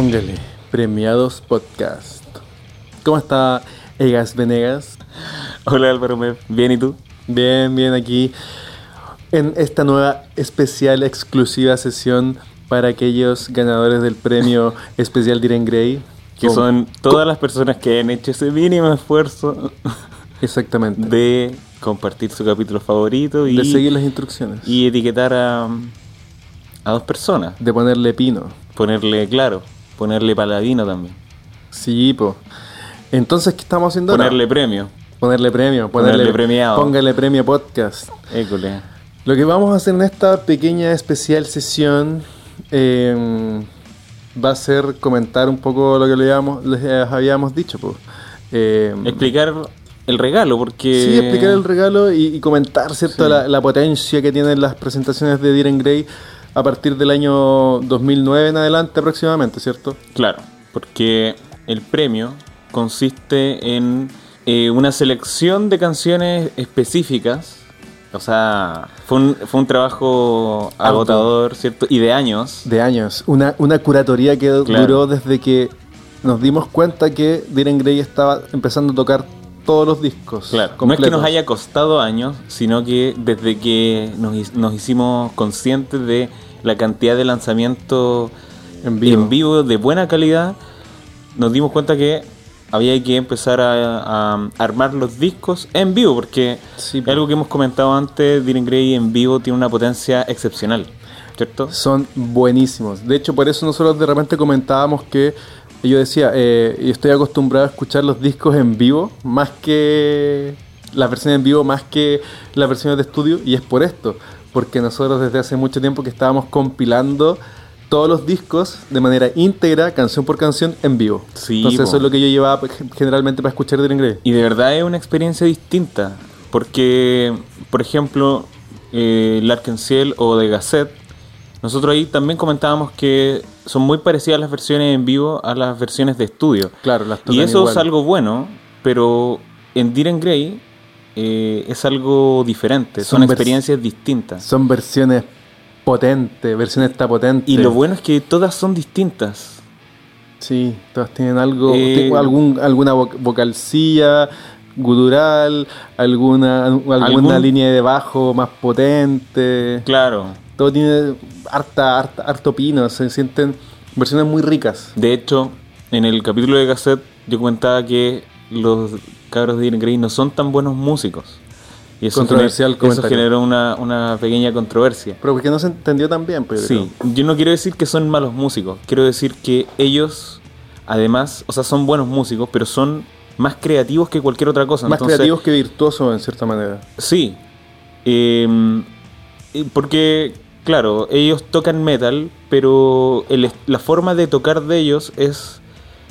Póngale, premiados podcast. ¿Cómo está Egas Venegas? Hola Álvaro, ¿me- ¿bien y tú? Bien, bien aquí en esta nueva especial exclusiva sesión para aquellos ganadores del premio especial Diren Grey. Que son todas las personas que han hecho ese mínimo esfuerzo Exactamente. De, de compartir su capítulo favorito y, seguir las instrucciones. y etiquetar a, a dos personas. de ponerle pino. Ponerle, claro, ponerle paladino también. Sí, po. Entonces, ¿qué estamos haciendo Ponerle ahora? premio. Ponerle premio. Ponerle premiado. Póngale premio podcast. École. Lo que vamos a hacer en esta pequeña especial sesión eh, va a ser comentar un poco lo que le habíamos, les habíamos dicho. po. Eh, Explicar el regalo, porque... sí, explicar el regalo y, y comentar cierto Sí. la, la potencia que tienen las presentaciones de Diren Grey a partir del año 2009 en adelante aproximadamente, ¿cierto? Claro, porque el premio consiste en eh, una selección de canciones específicas. O sea, fue un, fue un trabajo agotador, ¿cierto? Y de años. De años. Una, una curatoría que Claro. duró desde que nos dimos cuenta que Diren Grey estaba empezando a tocar todos los discos. Claro, no es que nos haya costado años, sino que desde que nos, hi- nos hicimos conscientes de la cantidad de lanzamientos En vivo. en vivo de buena calidad, nos dimos cuenta que había que empezar a, a armar los discos en vivo, porque Sí, algo que hemos comentado antes, Diren Grey en vivo tiene una potencia excepcional, ¿cierto? Son buenísimos. De hecho, por eso nosotros de repente comentábamos que yo decía, eh, y estoy acostumbrado a escuchar los discos en vivo, más que las versiones en vivo, más que las versiones de estudio, y es por esto, porque nosotros desde hace mucho tiempo que estábamos compilando todos los discos de manera íntegra, canción por canción, en vivo. Sí, Entonces po. eso es lo que yo llevaba generalmente para escuchar Diren Grey. Y de verdad es una experiencia distinta, porque, por ejemplo, eh, L'Arc-en-Ciel o de Gazette, nosotros ahí también comentábamos que son muy parecidas las versiones en vivo a las versiones de estudio. Claro, las Y eso igual. es algo bueno, pero en Diren Grey eh, es algo diferente, son, experiencias distintas. Son versiones potentes, versiones está potente. Y lo bueno es que todas son distintas. Sí, todas tienen algo, Eh, algún, alguna vo- vocalcilla, gutural, alguna, alguna Algún- línea de bajo más potente. Claro. Todo tiene harta, harta, harto pino, se sienten versiones muy ricas. De hecho, en el capítulo de Cassette yo comentaba que los cabros de Grey no son tan buenos músicos. Y eso, Controversial gener- eso generó una, una pequeña controversia. Pero porque no se entendió tan bien, pues, yo Sí, yo no quiero decir que son malos músicos, quiero decir que ellos, además, o sea, son buenos músicos, pero son más creativos que cualquier otra cosa. Más Entonces, creativos que virtuosos en cierta manera. Sí. Eh, y porque, claro, ellos tocan metal, pero el la forma de tocar de ellos es,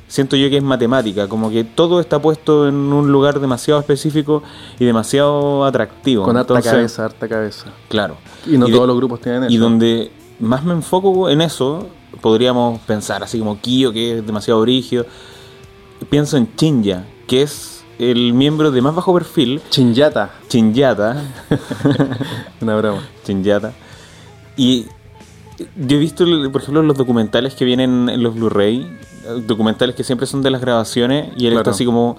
siento yo que es matemática, como que todo está puesto en un lugar demasiado específico y demasiado atractivo. Con harta Entonces, cabeza, harta cabeza. Claro. Y no todos los grupos tienen eso. y donde más me enfoco en eso, podríamos pensar así como Kyo, que es demasiado rígido. Pienso en Chinya, que es el miembro de más bajo perfil, Chinyata. Chinyata. Una broma. Chinyata. Y yo he visto, por ejemplo, los documentales que vienen en los Blu-ray, documentales que siempre son de las grabaciones, y él Claro. está así como,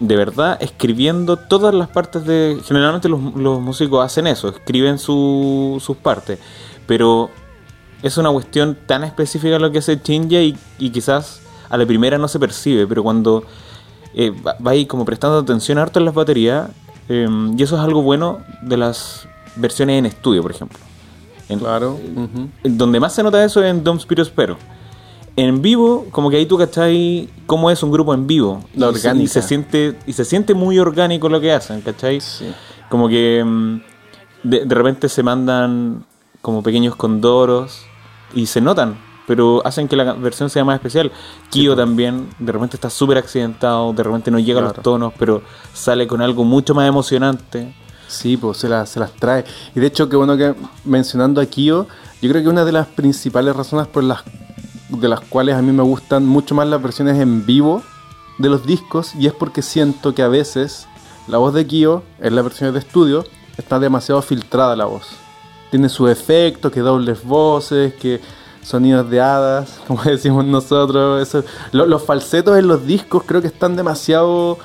de verdad, escribiendo todas las partes de... Generalmente los, los músicos hacen eso, escriben su- sus partes, pero es una cuestión tan específica lo que hace Chinya y, y quizás a la primera no se percibe, pero cuando eh, va ahí como prestando atención harto en las baterías, eh, y eso es algo bueno de las versiones en estudio, por ejemplo. En- Claro. Donde más se nota eso es en Dom Spiro Spero. En vivo, como que ahí tú cachai cómo es un grupo en vivo. La Y se-. Y se, siente, y se siente muy orgánico lo que hacen, ¿cachai? Sí. Como que mm, de, de repente se mandan como pequeños condoros y se notan, pero hacen que la versión sea más especial. Kyo también, de repente está súper accidentado, de repente no llega a los tonos, pero sale con algo mucho más emocionante. Sí, pues se, las trae. Y de hecho, que bueno que mencionando a Kyo, yo creo que una de las principales razones por las de las cuales a mí me gustan mucho más las versiones en vivo de los discos, y es porque siento que a veces la voz de Kyo en las versiones de estudio está demasiado filtrada la voz. Tiene sus efectos, que dobles voces, que sonidos de hadas, como decimos nosotros. Eso. Lo- los falsetos en los discos creo que están demasiado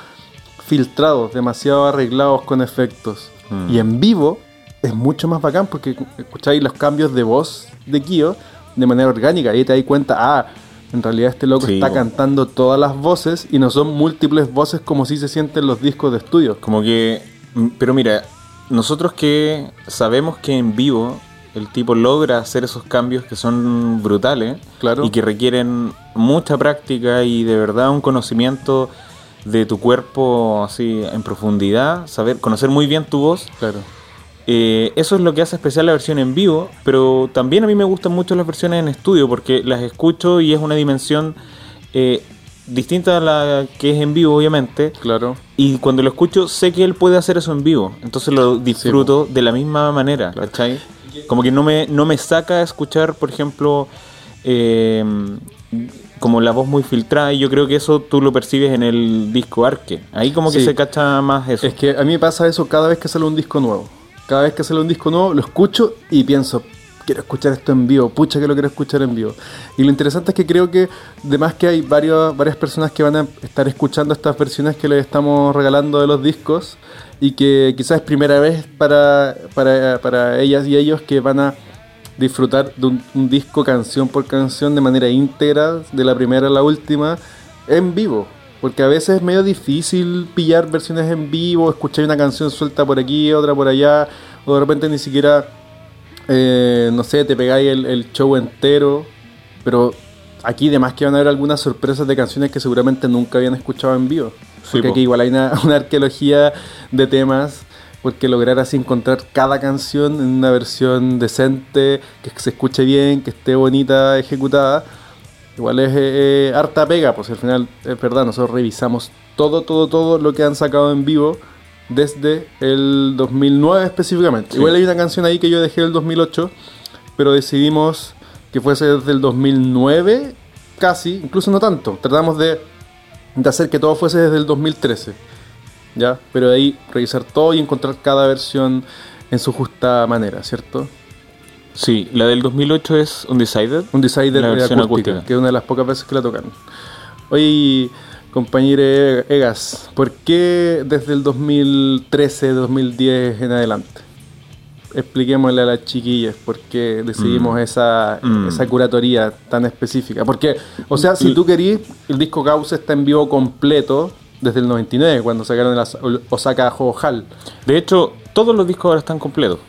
filtrados, demasiado arreglados con efectos. Mm. Y en vivo es mucho más bacán porque escucháis los cambios de voz de Kyo de manera orgánica y ahí te das cuenta, ah, en realidad este loco Sí, está cantando todas las voces y no son múltiples voces como si se sienten los discos de estudio. Como que. mm, Pero mira, nosotros que sabemos que en vivo el tipo logra hacer esos cambios que son brutales Claro. y que requieren mucha práctica y de verdad un conocimiento de tu cuerpo así en profundidad, saber conocer muy bien tu voz. Claro. Eh, eso es lo que hace especial la versión en vivo, pero también a mí me gustan mucho las versiones en estudio porque las escucho y es una dimensión eh, distinta a la que es en vivo, obviamente. Claro. Y cuando lo escucho, sé que él puede hacer eso en vivo. Entonces lo disfruto de la misma manera, ¿cachai? Como que no me, no me saca a escuchar, por ejemplo, eh, como la voz muy filtrada. Y yo creo que eso tú lo percibes en el disco Arque. Ahí como que Sí. se cacha más eso. Es que a mí me pasa eso cada vez que sale un disco nuevo. Cada vez que sale un disco nuevo lo escucho y pienso, quiero escuchar esto en vivo, pucha que lo quiero escuchar en vivo. Y lo interesante es que creo que además que hay varios, varias personas que van a estar escuchando estas versiones que les estamos regalando de los discos y que quizás es primera vez para, para, para ellas y ellos que van a disfrutar de un, un disco canción por canción de manera íntegra, de la primera a la última, en vivo. Porque a veces es medio difícil pillar versiones en vivo, escuchar una canción suelta por aquí, otra por allá, o de repente ni siquiera, eh, no sé, te pegáis el, el show entero. Pero aquí además que van a haber algunas sorpresas de canciones que seguramente nunca habían escuchado en vivo. Sí, Porque po. aquí igual hay una, una arqueología de temas, porque lograr así encontrar cada canción en una versión decente, que se escuche bien, que esté bonita, ejecutada, igual es eh, eh, harta pega, pues al final es verdad, nosotros revisamos todo, todo, todo lo que han sacado en vivo desde el 2009 específicamente. Sí. Igual hay una canción ahí que yo dejé del 2008, pero decidimos que fuese desde el 2009, casi, incluso no tanto. Tratamos de, de hacer que todo fuese desde el 2013. ¿Ya? Pero de ahí revisar todo y encontrar cada versión en su justa manera, ¿cierto? Sí, la del 2008 es Undecided. Un Decider La versión acústica, acústica. que es una de las pocas veces que la tocan. Oye, compañero Egas, ¿por qué desde el 2013, 2010 en adelante? Expliquémosle a las chiquillas por qué decidimos Mm. esa, Mm. esa curatoría tan específica. Porque, o sea, si tú querís, el disco Gauss está en vivo completo desde el 99, cuando sacaron el Osaka Hall. De hecho, todos los discos ahora están completos.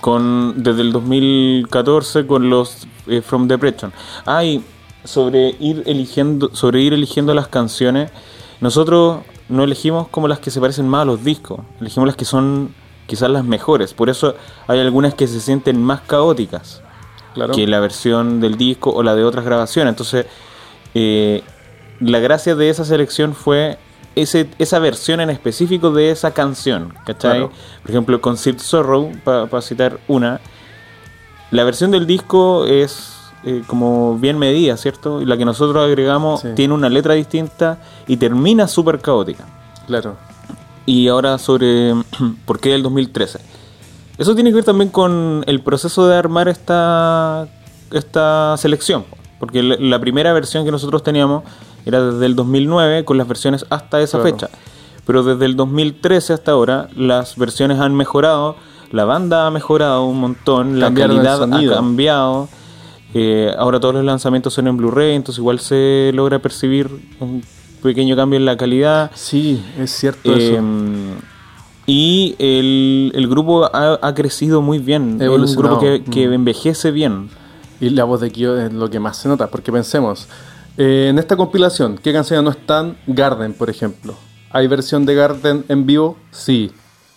Con, desde el 2014 con los eh, From Depression. Hay sobre ir eligiendo, sobre ir eligiendo las canciones. Nosotros no elegimos como las que se parecen más a los discos. Elegimos las que son quizás las mejores. Por eso hay algunas que se sienten más caóticas. Claro. que la versión del disco o la de otras grabaciones. Entonces, eh, la gracia de esa selección fue ese, esa versión en específico de esa canción. ¿Cachai? Claro. Por ejemplo, Conceived Sorrow, para citar una, la versión del disco es eh, como bien medida, ¿cierto? Y la que nosotros agregamos Sí. tiene una letra distinta y termina súper caótica. Claro. Y ahora sobre por qué el 2013. Eso tiene que ver también con el proceso de armar esta, esta selección. Porque la primera versión que nosotros teníamos era desde el 2009 con las versiones hasta esa Claro. fecha. Pero desde el 2013 hasta ahora las versiones han mejorado, la banda ha mejorado un montón, la calidad ha cambiado. eh, ahora todos los lanzamientos son en Blu-ray, entonces igual se logra percibir un pequeño cambio en la calidad. Sí, es cierto eso. Eh, y el, el grupo ha, ha crecido muy bien. Es un grupo que, que Mm. envejece bien. Y la voz de Kyo es lo que más se nota, porque pensemos, eh, en esta compilación, ¿qué canciones no están? Garden, por ejemplo. ¿Hay versión de Garden en vivo? Sí,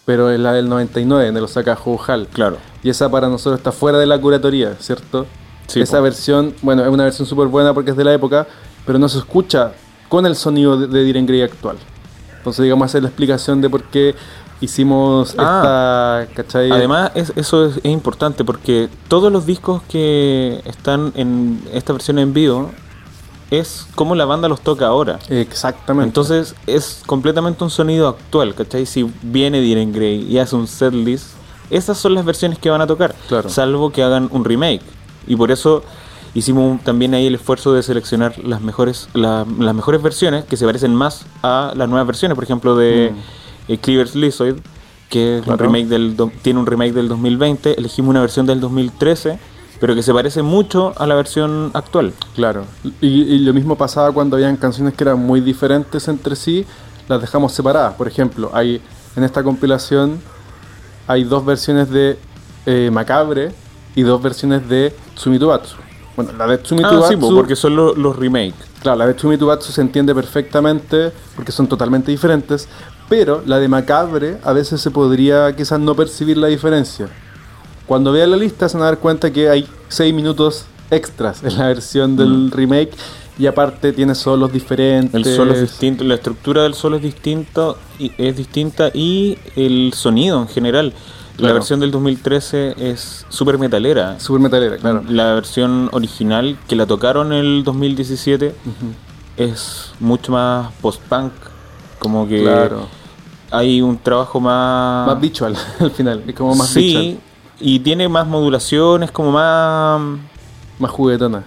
pero es la del 99, en el Osaka Hall. Claro. Y esa para nosotros está fuera de la curatoría, ¿cierto? Sí, esa po. versión, bueno, es una versión súper buena porque es de la época, pero no se escucha con el sonido de, de Diren Grey actual. Entonces, digamos, esa es la explicación de por qué hicimos Ah. esta, ¿cachai? Además, es- eso es, es importante porque todos los discos que están en esta versión en vivo es como la banda los toca ahora. Exactamente. Entonces es completamente un sonido actual, ¿cachai? Si viene Diren Grey y hace un setlist, esas son las versiones que van a tocar, Claro. salvo que hagan un remake. Y por eso hicimos un- también ahí el esfuerzo de seleccionar las mejores, la- las mejores versiones que se parecen más a las nuevas versiones, por ejemplo de eh, Cleaver's Lizard, que es un Claro. remake del, tiene un remake del 2020, elegimos una versión del 2013, pero que se parece mucho a la versión actual. Claro. Y, y lo mismo pasaba cuando habían canciones que eran muy diferentes entre sí, las dejamos separadas. Por ejemplo, hay en esta compilación hay dos versiones de eh, Macabre y dos versiones de Tsumitubatsu. Bueno, la de Ah, Tsumitubatsu, sí, po, porque son lo- los remakes. claro, la de Tsumitubatsu se entiende perfectamente porque son totalmente diferentes, pero la de Macabre a veces se podría quizás no percibir la diferencia. Cuando vean la lista se van a dar cuenta que hay 6 minutos extras en la versión del remake y aparte tiene solos diferentes. El solo es distinto, la estructura del solo es distinto y es distinta y el sonido en general. La versión del 2013 es súper metalera. Super metalera, claro. La versión original que la tocaron en el 2017 es mucho más post-punk. Como que Claro. hay un trabajo más... Más visual al final, es como más sí, visual, y tiene más modulaciones, como más... más juguetona.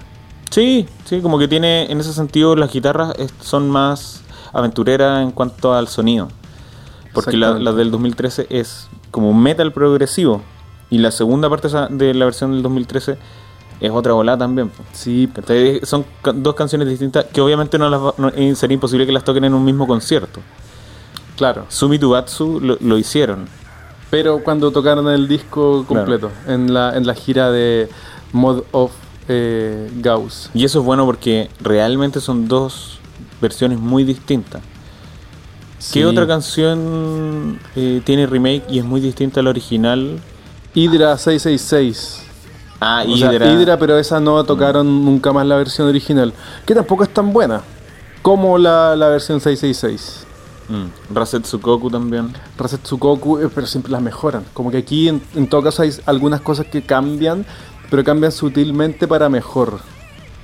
Sí, sí, como que tiene, en ese sentido, las guitarras son más aventureras en cuanto al sonido. Porque la, del 2013 es como metal progresivo. Y la segunda parte de la versión del 2013 es otra volada también. Sí, ¿Cachai? Son dos canciones distintas que obviamente no las va- no- eh, sería imposible que las toquen en un mismo concierto. claro. Sumi Tubatsu lo, lo hicieron. Pero cuando tocaron el disco completo, en, la, en la gira de Mod of eh, Gauss. Y eso es bueno porque realmente son dos versiones muy distintas. Sí. ¿Qué otra canción eh, tiene remake y es muy distinta a la original? Hydra 666. Ah, O sea, Hydra. Hydra, pero esa no tocaron nunca más la versión original. Que tampoco es tan buena como la, la versión 666. Mm, Rasetsukoku también. Rasetsukoku, eh, pero siempre las mejoran. Como que aquí en, en todo caso hay algunas cosas que cambian, pero cambian sutilmente para mejor.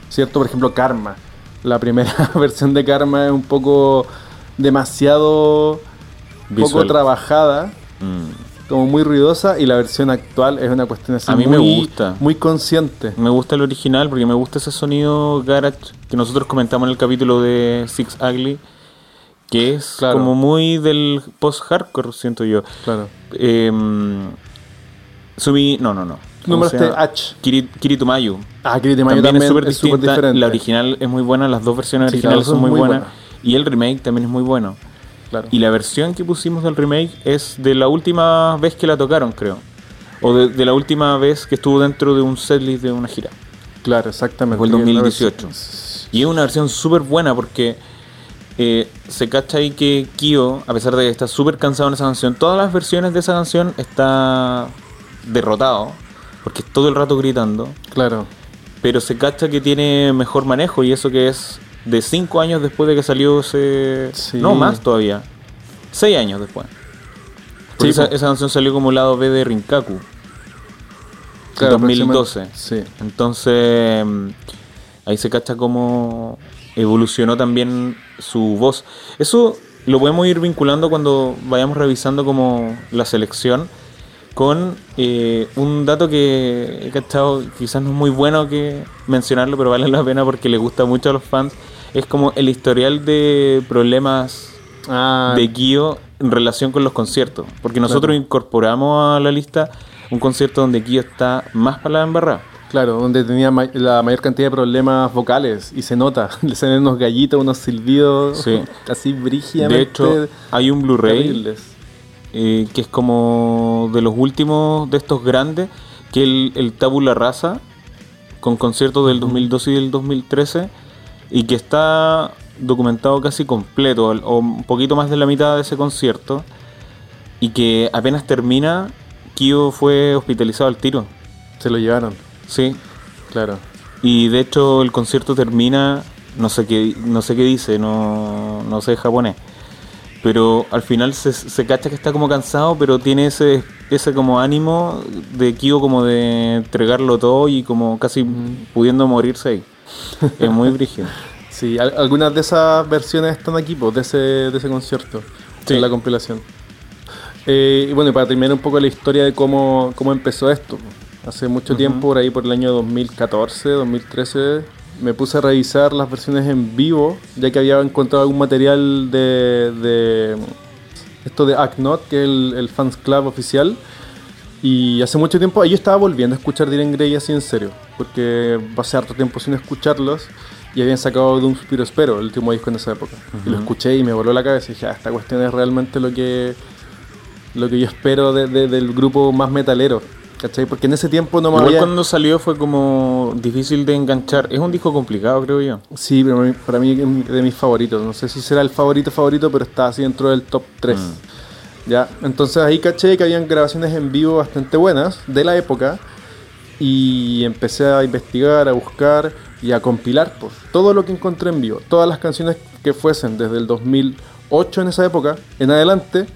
¿Cierto? Por ejemplo, Karma. La primera versión de Karma es un poco demasiado Visual. poco trabajada, Mm. como muy ruidosa, y la versión actual es una cuestión así A mí muy, me gusta. muy consciente. Me gusta el original porque me gusta ese sonido garage que nosotros comentamos en el capítulo de Six Ugly, que es Claro. como muy del post-hardcore, siento yo. Claro. Eh, Sumi, no, no, no. ¿Cómo Nombraste? H. Kiri- Kiritumayu. Ah, Kiritimayo también, también, es súper distinta. diferente. La original es muy buena, las dos versiones Sí, originales son muy muy buenas. Y el remake también es muy bueno. Claro. Y la versión que pusimos del remake es de la última vez que la tocaron, creo. O de, de la última vez que estuvo dentro de un setlist de una gira. Claro, exactamente. Fue el Que es la 2018. versión- Y es una versión súper buena porque eh, se cacha ahí que Kyo, a pesar de que está súper cansado en esa canción, todas las versiones de esa canción está derrotado. Porque es todo el rato gritando. Claro. Pero se cacha que tiene mejor manejo y eso que es de 5 años después de que salió ese... Sí. No, más todavía. 6 años después. Sí, esa, po. esa canción salió como lado B de Rinkaku. Claro, 2012. Sí. Entonces, mm, ahí se cacha cómo evolucionó también su voz. Eso lo podemos ir vinculando cuando vayamos revisando como la selección con eh, un dato que he cachado, quizás no es muy bueno que mencionarlo, pero vale la pena porque le gusta mucho a los fans. Es como el historial de problemas Ah, de Kyo en relación con los conciertos. Porque nosotros Claro. incorporamos a la lista un concierto donde Kyo está más para la embarrada. Claro, donde tenía ma- la mayor cantidad de problemas vocales y se nota. Le salen unos gallitos, unos silbidos, Sí. así brígidamente De hecho, hay un Blu-ray eh, que es como de los últimos de estos grandes, que el, el Tabula Rasa, con conciertos del 2012 y del 2013, y que está documentado casi completo, o- o un poquito más de la mitad de ese concierto, y que apenas termina, Kyo fue hospitalizado al tiro. Se lo llevaron, Sí, claro. y de hecho el concierto termina, no sé qué, no sé qué dice, no, no sé japonés. Pero al final se, se cacha que está como cansado, pero tiene ese, ese como ánimo de Kyo como de entregarlo todo y como casi pudiendo morirse ahí. Es muy brígido. Sí, al- algunas de esas versiones están aquí, pues, de ese, de ese concierto, Sí. en la compilación. Eh, y bueno, y para terminar un poco la historia de cómo, cómo empezó esto. Hace mucho tiempo, por ahí por el año 2014, 2013, me puse a revisar las versiones en vivo, ya que había encontrado algún material de, de esto de Acknot, que es el, el fans club oficial. Y hace mucho tiempo, ahí yo estaba volviendo a escuchar Diren Grey así en serio, porque pasé harto tiempo sin escucharlos y habían sacado de un suspiro espero, el último disco en esa época. Y lo escuché y me voló la cabeza y dije, ah, esta cuestión es realmente lo que lo que yo espero de- de- del grupo más metalero. ¿Cachai? Porque en ese tiempo no me Igual había... cuando salió fue como difícil de enganchar. Es un disco complicado, creo yo. Sí, pero para mí- para mí es de mis favoritos. No sé si será el favorito favorito, pero está así dentro del top 3. Ya, entonces ahí caché que habían grabaciones en vivo bastante buenas de la época y empecé a investigar, a buscar y a compilar pues, todo lo que encontré en vivo. Todas las canciones que fuesen desde el 2008 en esa época en adelante,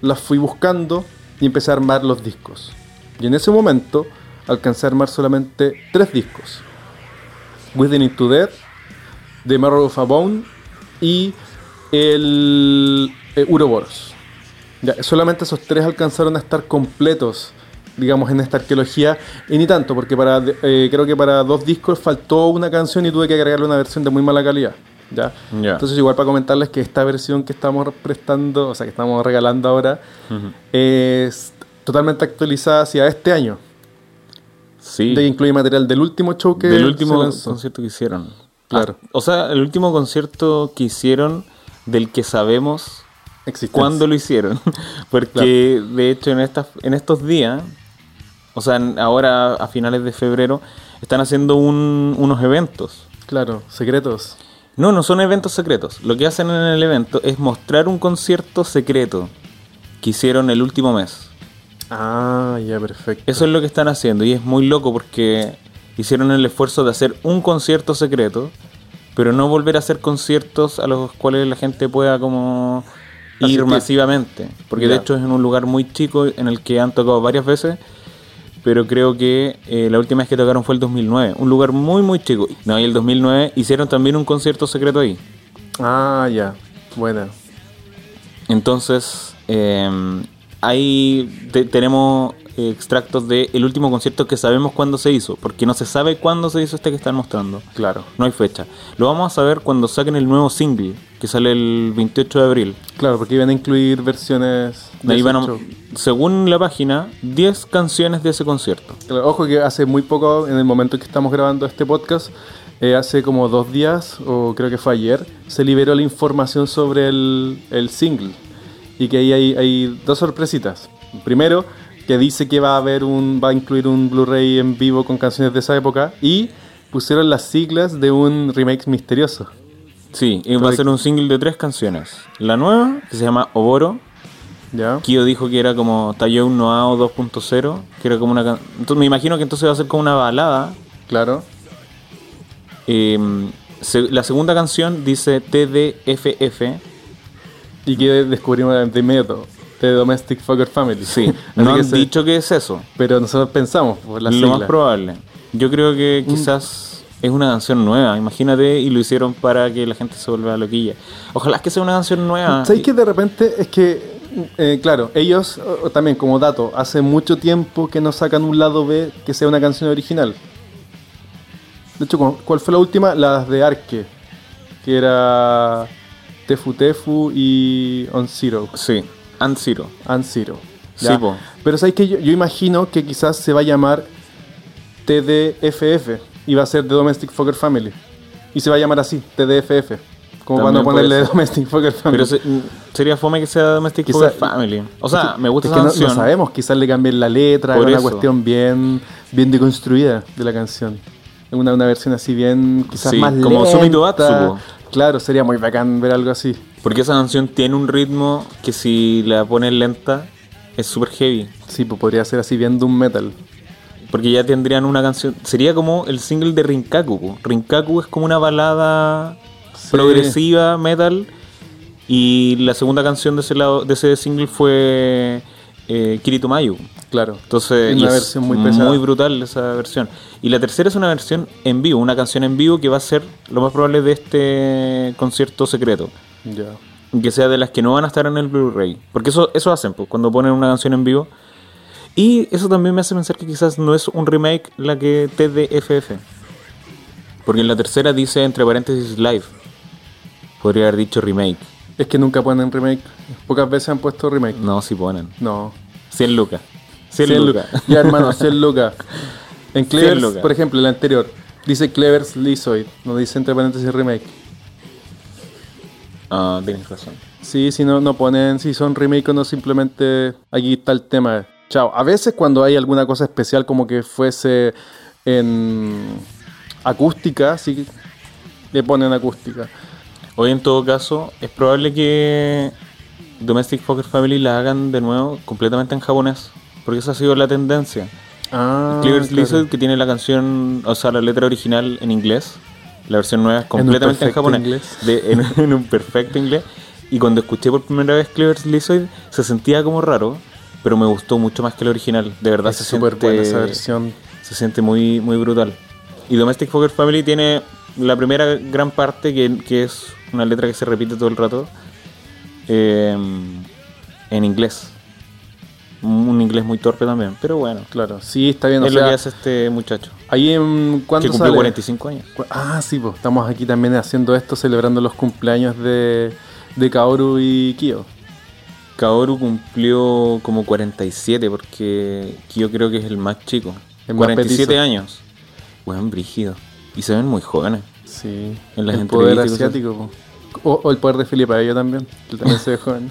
las fui buscando y empecé a armar los discos. Y en ese momento alcancé a armar solamente tres discos. Within Into Death, The Marrow of a Bone y el eh, Uroboros. Ya, solamente esos tres alcanzaron a estar completos, digamos, en esta arqueología. Y ni tanto, porque para eh, creo que para dos discos faltó una canción y tuve que agregarle una versión de muy mala calidad. ¿ya? Entonces, igual para comentarles que esta versión que estamos prestando, o sea, que estamos regalando ahora, es totalmente actualizada hacia este año. Sí. De incluye material del último show que del se último lanzó. concierto que hicieron. Claro. Ah, o sea, el último concierto que hicieron del que sabemos Existencia. cuándo lo hicieron. Porque de hecho en estas en estos días, o sea, ahora a finales de febrero están haciendo un- unos eventos. Claro, secretos. No, no son eventos secretos. Lo que hacen en el evento es mostrar un concierto secreto que hicieron el último mes. Ah, ya, perfecto. Eso es lo que están haciendo y es muy loco porque hicieron el esfuerzo de hacer un concierto secreto, pero no volver a hacer conciertos a los cuales la gente pueda como ir Asistir. masivamente. Porque de hecho es en un lugar muy chico en el que han tocado varias veces, pero creo que eh, la última vez que tocaron fue el 2009. Un lugar muy muy chico. No, y el 2009 hicieron también un concierto secreto ahí. Ah, ya. Buena. Entonces, eh, ahí te- tenemos eh, extractos del último concierto que sabemos cuándo se hizo, porque no se sabe cuándo se hizo este que están mostrando. Claro. No hay fecha. Lo vamos a saber cuando saquen el nuevo single, que sale el 28 de abril. Claro, porque iban a incluir versiones de Ahí van a- según la página, 10 canciones de ese concierto. Claro, Ojo que hace muy poco, en el momento que estamos grabando este podcast, eh, hace como dos días, o creo que fue ayer, se liberó la información sobre el, el single. Y que ahí hay, hay dos sorpresitas. Primero, que dice que va a haber un, va a incluir un Blu-ray en vivo con canciones de esa época. Y pusieron las siglas de un remake misterioso. Sí, y va a ser un single de tres canciones. La nueva, que se llama Oboro, ¿Ya? Kyo dijo que era como Tayo Noao 2.0, que era como una can- entonces me imagino que entonces va a ser como una balada. Claro. Eh, se- la segunda canción dice TDFF. Y que descubrimos de inmediato. De Domestic Fucker Family. Sí, no han dicho que es eso. Pero nosotros pensamos por la lo sigla. más probable. Yo creo que quizás es una canción nueva, imagínate, y lo hicieron para que la gente se vuelva loquilla. Ojalá que sea una canción nueva. ¿Sabes que de repente es que, eh, claro, ellos también como dato, hace mucho tiempo que no sacan un lado B que sea una canción original. De hecho, ¿cu- ¿cuál fue la última? Las de Arque, que era Tefu Tefu y On Zero. Sí, and Zero. And Zero. Sí, po. Pero sabes que yo, yo imagino que quizás se va a llamar TDFF y va a ser The Domestic Fucker Family. Y se va a llamar así, TDFF. Como También cuando ponerle. Domestic Fucker Family. Pero se- sería fome que sea Domestic Quizá- Fucker Family. O sea, me gusta es esa que no- canción. No, sabemos, quizás le cambien la letra, es una cuestión bien, bien deconstruida de la canción. Una, una versión así bien, quizás Sí, más como lenta. Sumito Atsuko. Claro, sería muy bacán ver algo así. Porque esa canción tiene un ritmo que si la pones lenta es súper heavy. Sí, pues podría ser así bien doom metal. Porque ya tendrían una canción. Sería como el single de Rinkaku. Rinkaku es como una balada Sí. progresiva, metal. Y la segunda canción de ese, lado, de ese single fue eh, Kirito Mayu. Claro. Entonces, Una es versión muy pesada. brutal esa versión. Y la tercera es una versión en vivo, una canción en vivo que va a ser lo más probable de este concierto secreto. Ya. Que sea de las que no van a estar en el Blu-ray. Porque eso, eso hacen, pues, cuando ponen una canción en vivo. Y eso también me hace pensar que quizás no es un remake la que TDFF. Porque en la tercera dice entre paréntesis live. Podría haber dicho remake. Es que nunca ponen remake. Pocas veces han puesto remake. No, si ponen. No. 100 lucas. 100, 100 lucas. lucas. Ya, hermano, 100 lucas. En 100 Clevers, lucas. por ejemplo, el anterior, dice Clevers Lizoid, no dice entre paréntesis remake. Ah, tienes razón. Sí, si no, no ponen si son remake o no, simplemente aquí está el tema. Chao. A veces cuando hay alguna cosa especial como que fuese en acústica, sí le ponen acústica. Hoy en todo caso, es probable que Domestic Poker Family la hagan de nuevo completamente en japonés. Porque esa ha sido la tendencia. Ah, Cleaver's claro. Lizard, que tiene la canción, o sea, la letra original en inglés. La versión nueva es completamente en, japonés. inglés. de- en, en un perfecto inglés. Y cuando escuché por primera vez Cleaver's Lizard, se sentía como raro, pero me gustó mucho más que el original. De verdad Es se siente, buena esa versión. se siente muy, muy brutal. Y Domestic Poker Family tiene la primera gran parte, que, que es una letra que se repite todo el rato, eh, en inglés. Un inglés muy torpe también, pero bueno. Claro, sí, está bien. o es lo que hace este muchacho. Ahí en Que cuánto cumplió sale? 45 años. Ah, sí, pues estamos aquí también haciendo esto, celebrando los cumpleaños de, de Kaoru y Kyo. Kaoru cumplió como 47, porque yo creo que es el más chico. El más 47 petizo. años. Buen brígido. Y se ven muy jóvenes. Sí, En las el poder asiático. O, o el poder de Felipe Abello también, que también se ve joven.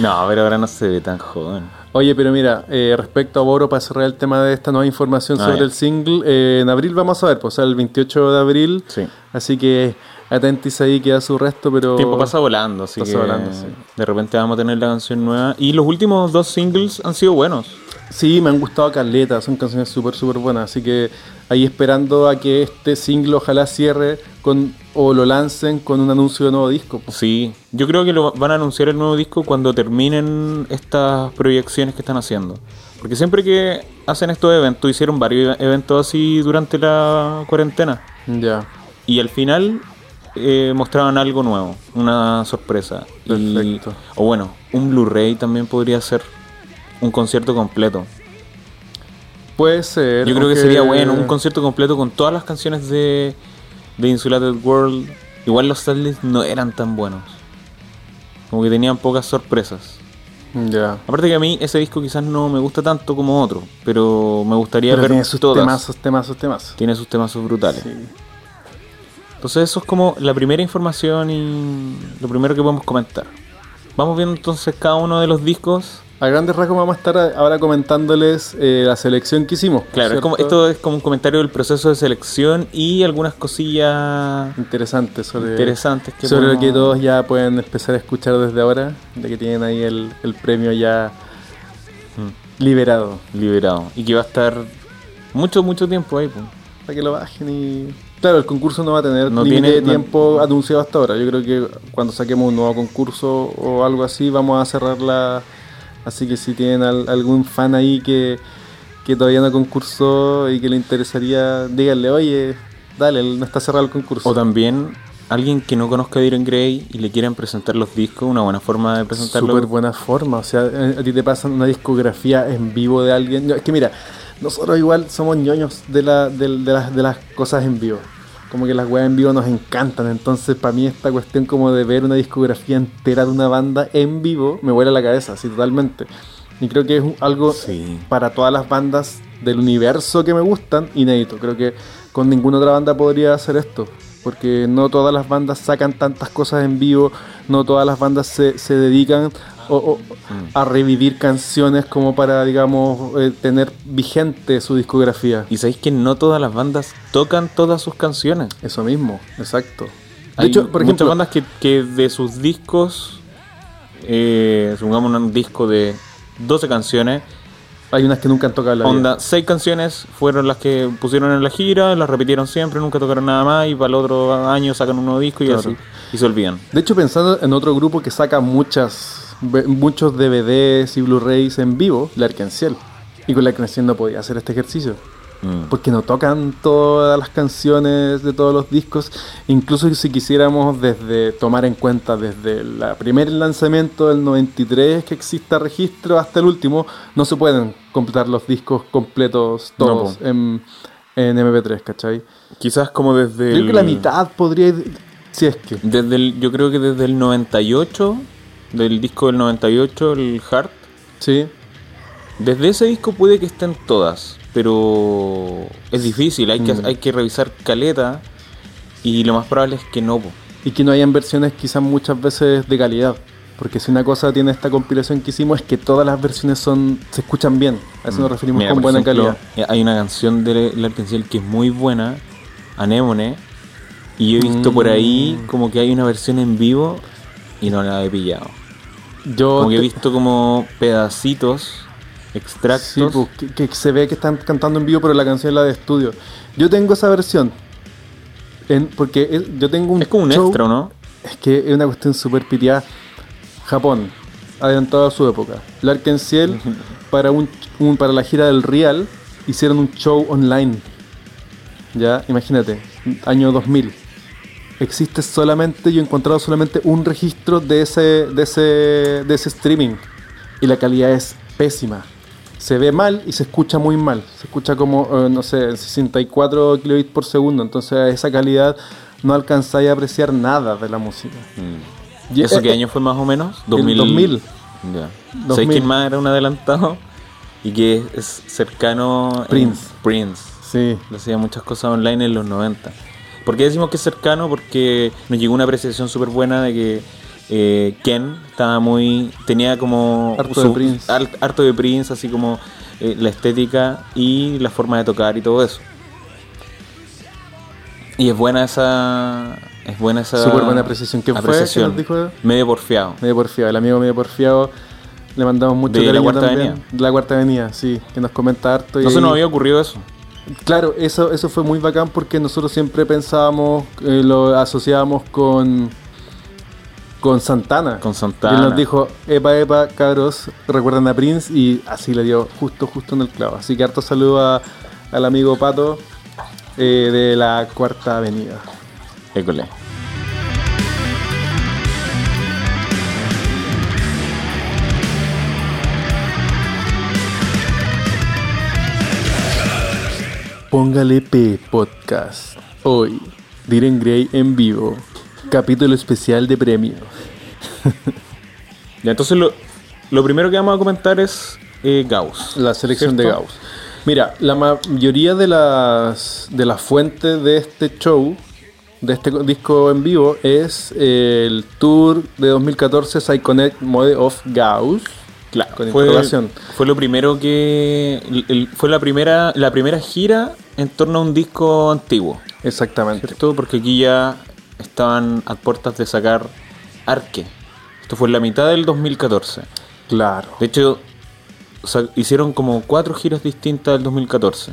No, pero ahora no se ve tan joven. Oye, pero mira, eh, respecto a Boro, para cerrar el tema de esta nueva información Ah, sobre ya. el single, eh, en abril vamos a ver, pues o sea, el 28 de abril. Sí. Así que atentis ahí, queda su resto, pero. El tiempo pasa volando, así Pasa que volando, sí. de repente vamos a tener la canción nueva. Y los últimos dos singles han sido buenos. Sí, me han gustado Caleta, son canciones súper, súper buenas. Así que ahí esperando a que este single ojalá cierre con o lo lancen con un anuncio de nuevo disco. pues. Sí, yo creo que lo van a anunciar el nuevo disco cuando terminen estas proyecciones que están haciendo. Porque siempre que hacen estos eventos, hicieron varios eventos así durante la cuarentena. Ya, Y al final eh, mostraban algo nuevo, una sorpresa. Y- Perfecto. o bueno, un Blu-ray también podría ser un concierto completo. puede ser. Yo creo que sería bueno un concierto completo con todas las canciones de, de Insulated World. Igual los setlist no eran tan buenos. Como que tenían pocas sorpresas. Ya. Aparte que a mí ese disco quizás no me gusta tanto como otro, pero me gustaría Pero ver tiene sus todas. temazos, temazos, temazos. Tiene sus temas brutales. Sí. Entonces eso es como la primera información y lo primero que podemos comentar. Vamos viendo entonces cada uno de los discos. A grandes rasgos vamos a estar ahora comentándoles eh, la selección que hicimos. Claro, es como, esto es como un comentario del proceso de selección y algunas cosillas Interesante sobre, interesantes que sobre lo que todos ya pueden empezar a escuchar desde ahora, de que tienen ahí el, el premio ya Mm. liberado. liberado y que va a estar mucho mucho tiempo ahí pues. Para que lo bajen y... Claro, el concurso no va a tener No límite de no- tiempo anunciado hasta ahora. Yo creo que cuando saquemos un nuevo concurso o algo así, vamos a cerrarla. Así que si tienen al- algún fan ahí que, que todavía no concursó y que le interesaría, díganle, oye, dale, no está cerrado el concurso. o también alguien que no conozca a Diren Gray y le quieran presentar los discos una buena forma de presentarlo Súper buena forma. O sea, eh, a ti te pasan una discografía en vivo de alguien. No, Es que mira, nosotros igual somos ñoños de, la, del- de, las, de las cosas en vivo. Como que las weas en vivo nos encantan. Entonces, para mí, esta cuestión como de ver una discografía entera de una banda en vivo me vuela la cabeza, así totalmente. Y creo que es algo Sí. para todas las bandas del universo que me gustan, inédito. Creo que con ninguna otra banda podría hacer esto. Porque no todas las bandas sacan tantas cosas en vivo, no todas las bandas se, se dedican o- o- a revivir canciones como para, digamos, eh, tener vigente su discografía. y sabéis que no todas las bandas tocan todas sus canciones Eso mismo, exacto. De Hay hecho, por muchas bandas que, que de sus discos eh, supongamos un disco de 12 canciones hay unas que nunca han tocado en la vida. Onda, seis canciones fueron las que pusieron en la gira, las repitieron siempre, nunca tocaron nada más y para el otro año sacan un nuevo disco y Claro. así. Y se olvidan. De hecho, pensando en otro grupo que saca muchas, muchos DVDs y Blu-rays en vivo, la Arkenciel. Y con la Arkenciel no podía hacer este ejercicio. Mm. porque no tocan todas las canciones de todos los discos. Incluso si quisiéramos desde tomar en cuenta desde el primer lanzamiento del 93 que exista registro hasta el último, no se pueden completar los discos completos No, todos po. en, en MP3, ¿cachai? Quizás como desde Creo el, que la mitad podría ir, si es que. Desde el, yo creo que desde el 98, del disco del 98, el Heart, Sí, desde ese disco puede que estén todas, pero es difícil, hay que, Mm. hay que revisar caleta y lo más probable es que no. po. y que no hayan versiones quizás muchas veces de calidad. Porque si una cosa tiene esta compilación que hicimos es que todas las versiones son se escuchan bien. A eso nos referimos Mira, con buena calidad. eh, Hay una canción de Larkenciel que es muy buena, Anémone, y yo he visto por ahí Mm. como que hay una versión en vivo y no la he pillado. Yo Como que he visto como pedacitos, extractos. Sí, pues, que, que se ve que están cantando en vivo, pero la canción es la de estudio. Yo tengo esa versión. En- porque es- yo tengo un es como un show- extra, ¿o ¿no? Es que es una cuestión súper piteada. Japón, adelantado a su época. Larkenciel, para, un, un- para la gira del Real, hicieron un show online. Ya, imagínate, año 2000. Existe solamente, yo he encontrado solamente un registro de ese, de ese, de ese streaming. Y la calidad es pésima. Se ve mal y se escucha muy mal. Se escucha como, eh, no sé, 64 kilobits por segundo. Entonces a esa calidad no alcanzáis a apreciar nada de la música. Mm. Y- ¿Eso eh, qué año fue más o menos? el 2000. Ya. 2000. ¿Sabes quién más era un adelantado? Y que es cercano... Prince. Prince. Sí, Le hacía muchas cosas online en los 90. ¿Por qué decimos que es cercano? Porque nos llegó una apreciación súper buena de que eh, Ken estaba muy. tenía como. Harto de Prince. har- harto de Prince, así como eh, la estética y la forma de tocar y todo eso. Y es buena esa. Es buena esa. Súper buena apreciación. ¿Quién fue? apreciación. ¿Quién nos dijo? Medio porfiado. medio porfiado. El amigo medio porfiado. Le mandamos mucho De la Cuarta también. Avenida. De la cuarta avenida, sí. Que nos comenta harto. y No se nos había ocurrido eso. Claro, eso, eso fue muy bacán porque nosotros siempre pensábamos, eh, lo asociábamos con con Santana. Con Y Santana. él nos dijo, epa, epa, cabros, recuerdan a Prince y así le dio justo, justo en el clavo. Así que harto saludo a- al amigo Pato eh, de la Cuarta Avenida. École. Póngale P Podcast. Hoy, Diren Gray en vivo. Capítulo especial de premio. Ya, entonces lo, lo primero que vamos a comentar es eh, Gauss. La selección de. Gauss. Mira, la mayoría de las de las fuentes de este show, de este disco en vivo, es el tour de 2014 Psychonet Mode of Gauss. Claro, Con fue, fue lo primero que. el- el- fue la primera, la primera gira en torno a un disco antiguo, Exactamente. ¿cierto? Porque aquí ya estaban a puertas de sacar Arque. Esto fue en la mitad del 2014. Claro. De hecho, hicieron como cuatro giras distintas del 2014.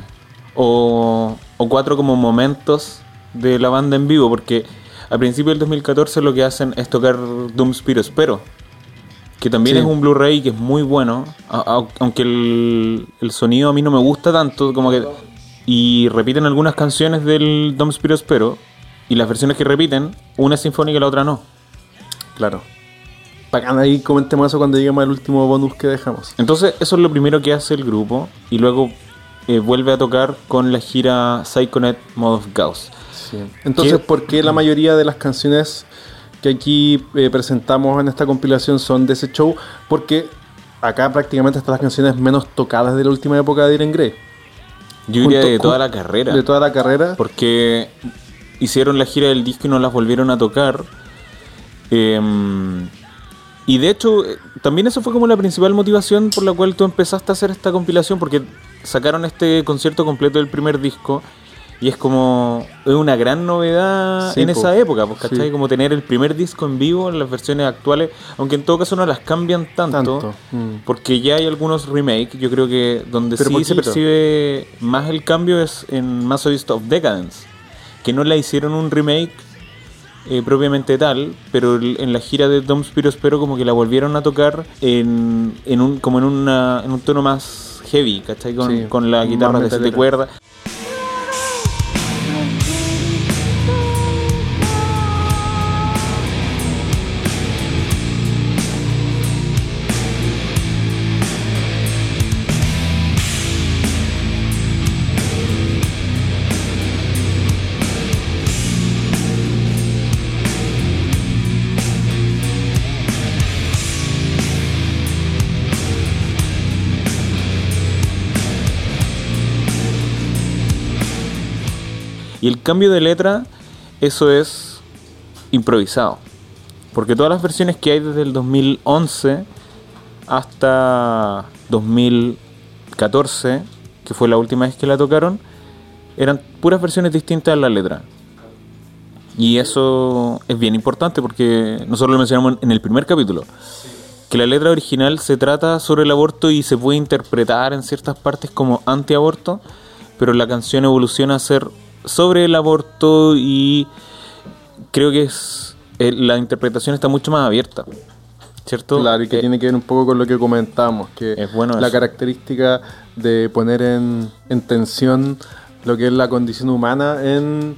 O, o cuatro como momentos de la banda en vivo, porque a principio del 2014 lo que hacen es tocar Doom Spiro Espero, que también Sí. es un Blu-ray que es muy bueno, aunque el, el sonido a mí no me gusta tanto, como que... Y repiten algunas canciones del Doom Spiro Espero, y las versiones que repiten, una es sinfónica y la otra no. Claro. Bacán, ahí comentemos eso cuando lleguemos al último bonus que dejamos. Entonces, eso es lo primero que hace el grupo. Y luego eh, vuelve a tocar con la gira Psychonet Mode of Gauss. Entonces, ¿Qué? ¿por qué la mayoría de las canciones que aquí eh, presentamos en esta compilación son de ese show? Porque acá prácticamente están las canciones menos tocadas de la última época de Diren Grey. Yo diría de toda la carrera. De toda la carrera. Porque hicieron la gira del disco y no las volvieron a tocar. Em, y de hecho, eh, también eso fue como la principal motivación por la cual tú empezaste a hacer esta compilación, porque sacaron este concierto completo del primer disco. Y es como es una gran novedad Sí, en po. esa época, pues, ¿cachai? Sí. Como tener el primer disco en vivo en las versiones actuales, aunque en todo caso no las cambian tanto, Tanto, mm. porque ya hay algunos remakes, yo creo que donde Pero sí se percibe más el cambio es en Masochist of Decadence, que no la hicieron un remake eh, propiamente tal, pero en la gira de Dom Spiro Espero como que la volvieron a tocar en, en un como en, una, en un tono más heavy, ¿cachai? Con, Sí, con la guitarra de siete Y el cambio de letra, eso es improvisado. Porque todas las versiones que hay desde el 2011 hasta 2014, que fue la última vez que la tocaron, eran puras versiones distintas a la letra. Y eso es bien importante porque nosotros lo mencionamos en el primer capítulo. Que la letra original se trata sobre el aborto y se puede interpretar en ciertas partes como antiaborto, pero la canción evoluciona a ser sobre el aborto y creo que es eh, la interpretación está mucho más abierta. ¿Cierto? Claro, y que Eh, tiene que ver un poco con lo que comentamos, que Es bueno la eso. característica de poner en, en tensión lo que es la condición humana en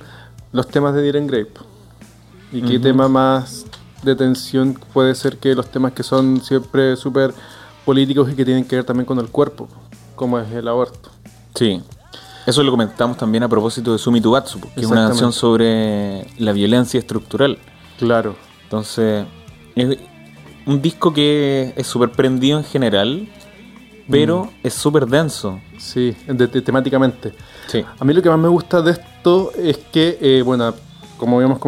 los temas de Diren Grape. Y qué tema más de tensión puede ser que los temas que son siempre súper políticos y que tienen que ver también con el cuerpo, como es el aborto. Sí. Eso lo comentamos también a propósito de Sumi Tubatsu, que es una canción sobre la violencia estructural. Claro, Entonces, es un disco que es súper prendido en general, pero es súper denso. sí, de- de- temáticamente. Sí. A mí lo que más me gusta de esto es que, eh, bueno, como habíamos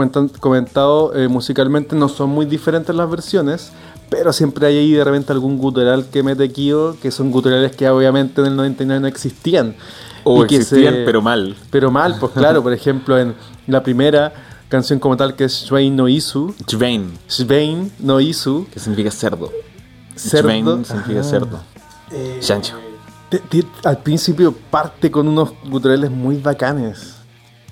comentado, eh, musicalmente no son muy diferentes las versiones, pero siempre hay ahí de repente algún gutural que mete Kyo, que son guturales que obviamente en el 99 no existían. O Y que existían, se- pero mal. Pero mal, pues claro, por ejemplo, en la primera canción como tal que es Shvein no Isu, Chvein, Shvein no Isu, que significa cerdo. cerdo. Significa cerdo. Chancho. Te- te- al principio parte con unos guturales muy bacanes.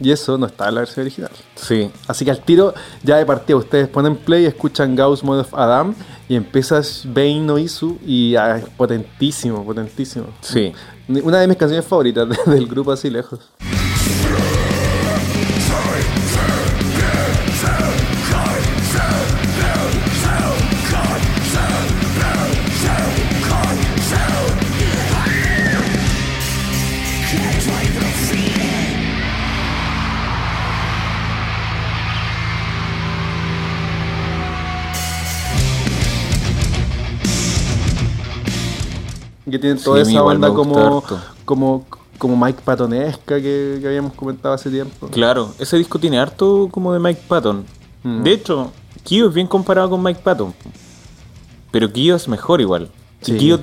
Y eso no está en la versión original. Sí. Así que al tiro, ya de partida, ustedes ponen play, escuchan Gauss Mode of Adam y empieza Bane no Isu y ah, es potentísimo, potentísimo. Sí. Una de mis canciones favoritas de- del grupo así lejos. Que tienen toda esa onda gusta como, como, como Mike Patonesca que, que habíamos comentado hace tiempo. Claro, ese disco tiene harto como de Mike Patton. Mm. De hecho, Kyo es bien comparado con Mike Patton. Pero Kyo es mejor igual. Sí. Kyo,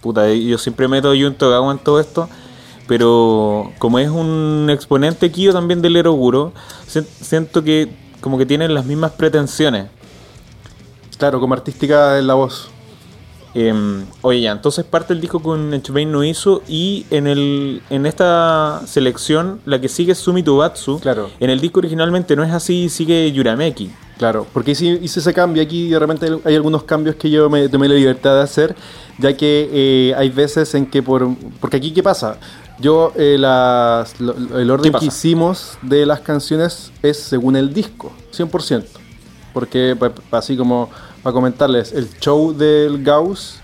puta, yo siempre meto a Jun Togawa en todo esto. Pero como es un exponente Kyo también del Eroguro, si- siento que como que tienen las mismas pretensiones. Claro, como artística en la voz. Em, oye, ya, entonces parte el disco con Enchubein no hizo y en el en esta selección la que sigue es Sumi Tubatsu. Claro. En el disco originalmente no es así, sigue Yurameki. Claro, porque hice, hice ese cambio aquí de repente hay- algunos cambios que yo me tomé la libertad de hacer, ya que eh, hay veces en que por... Porque aquí, ¿qué pasa? Yo, eh, las- lo- lo- el orden que hicimos de las canciones es según el disco, 100%. Porque, así como para comentarles, el show del Gauss,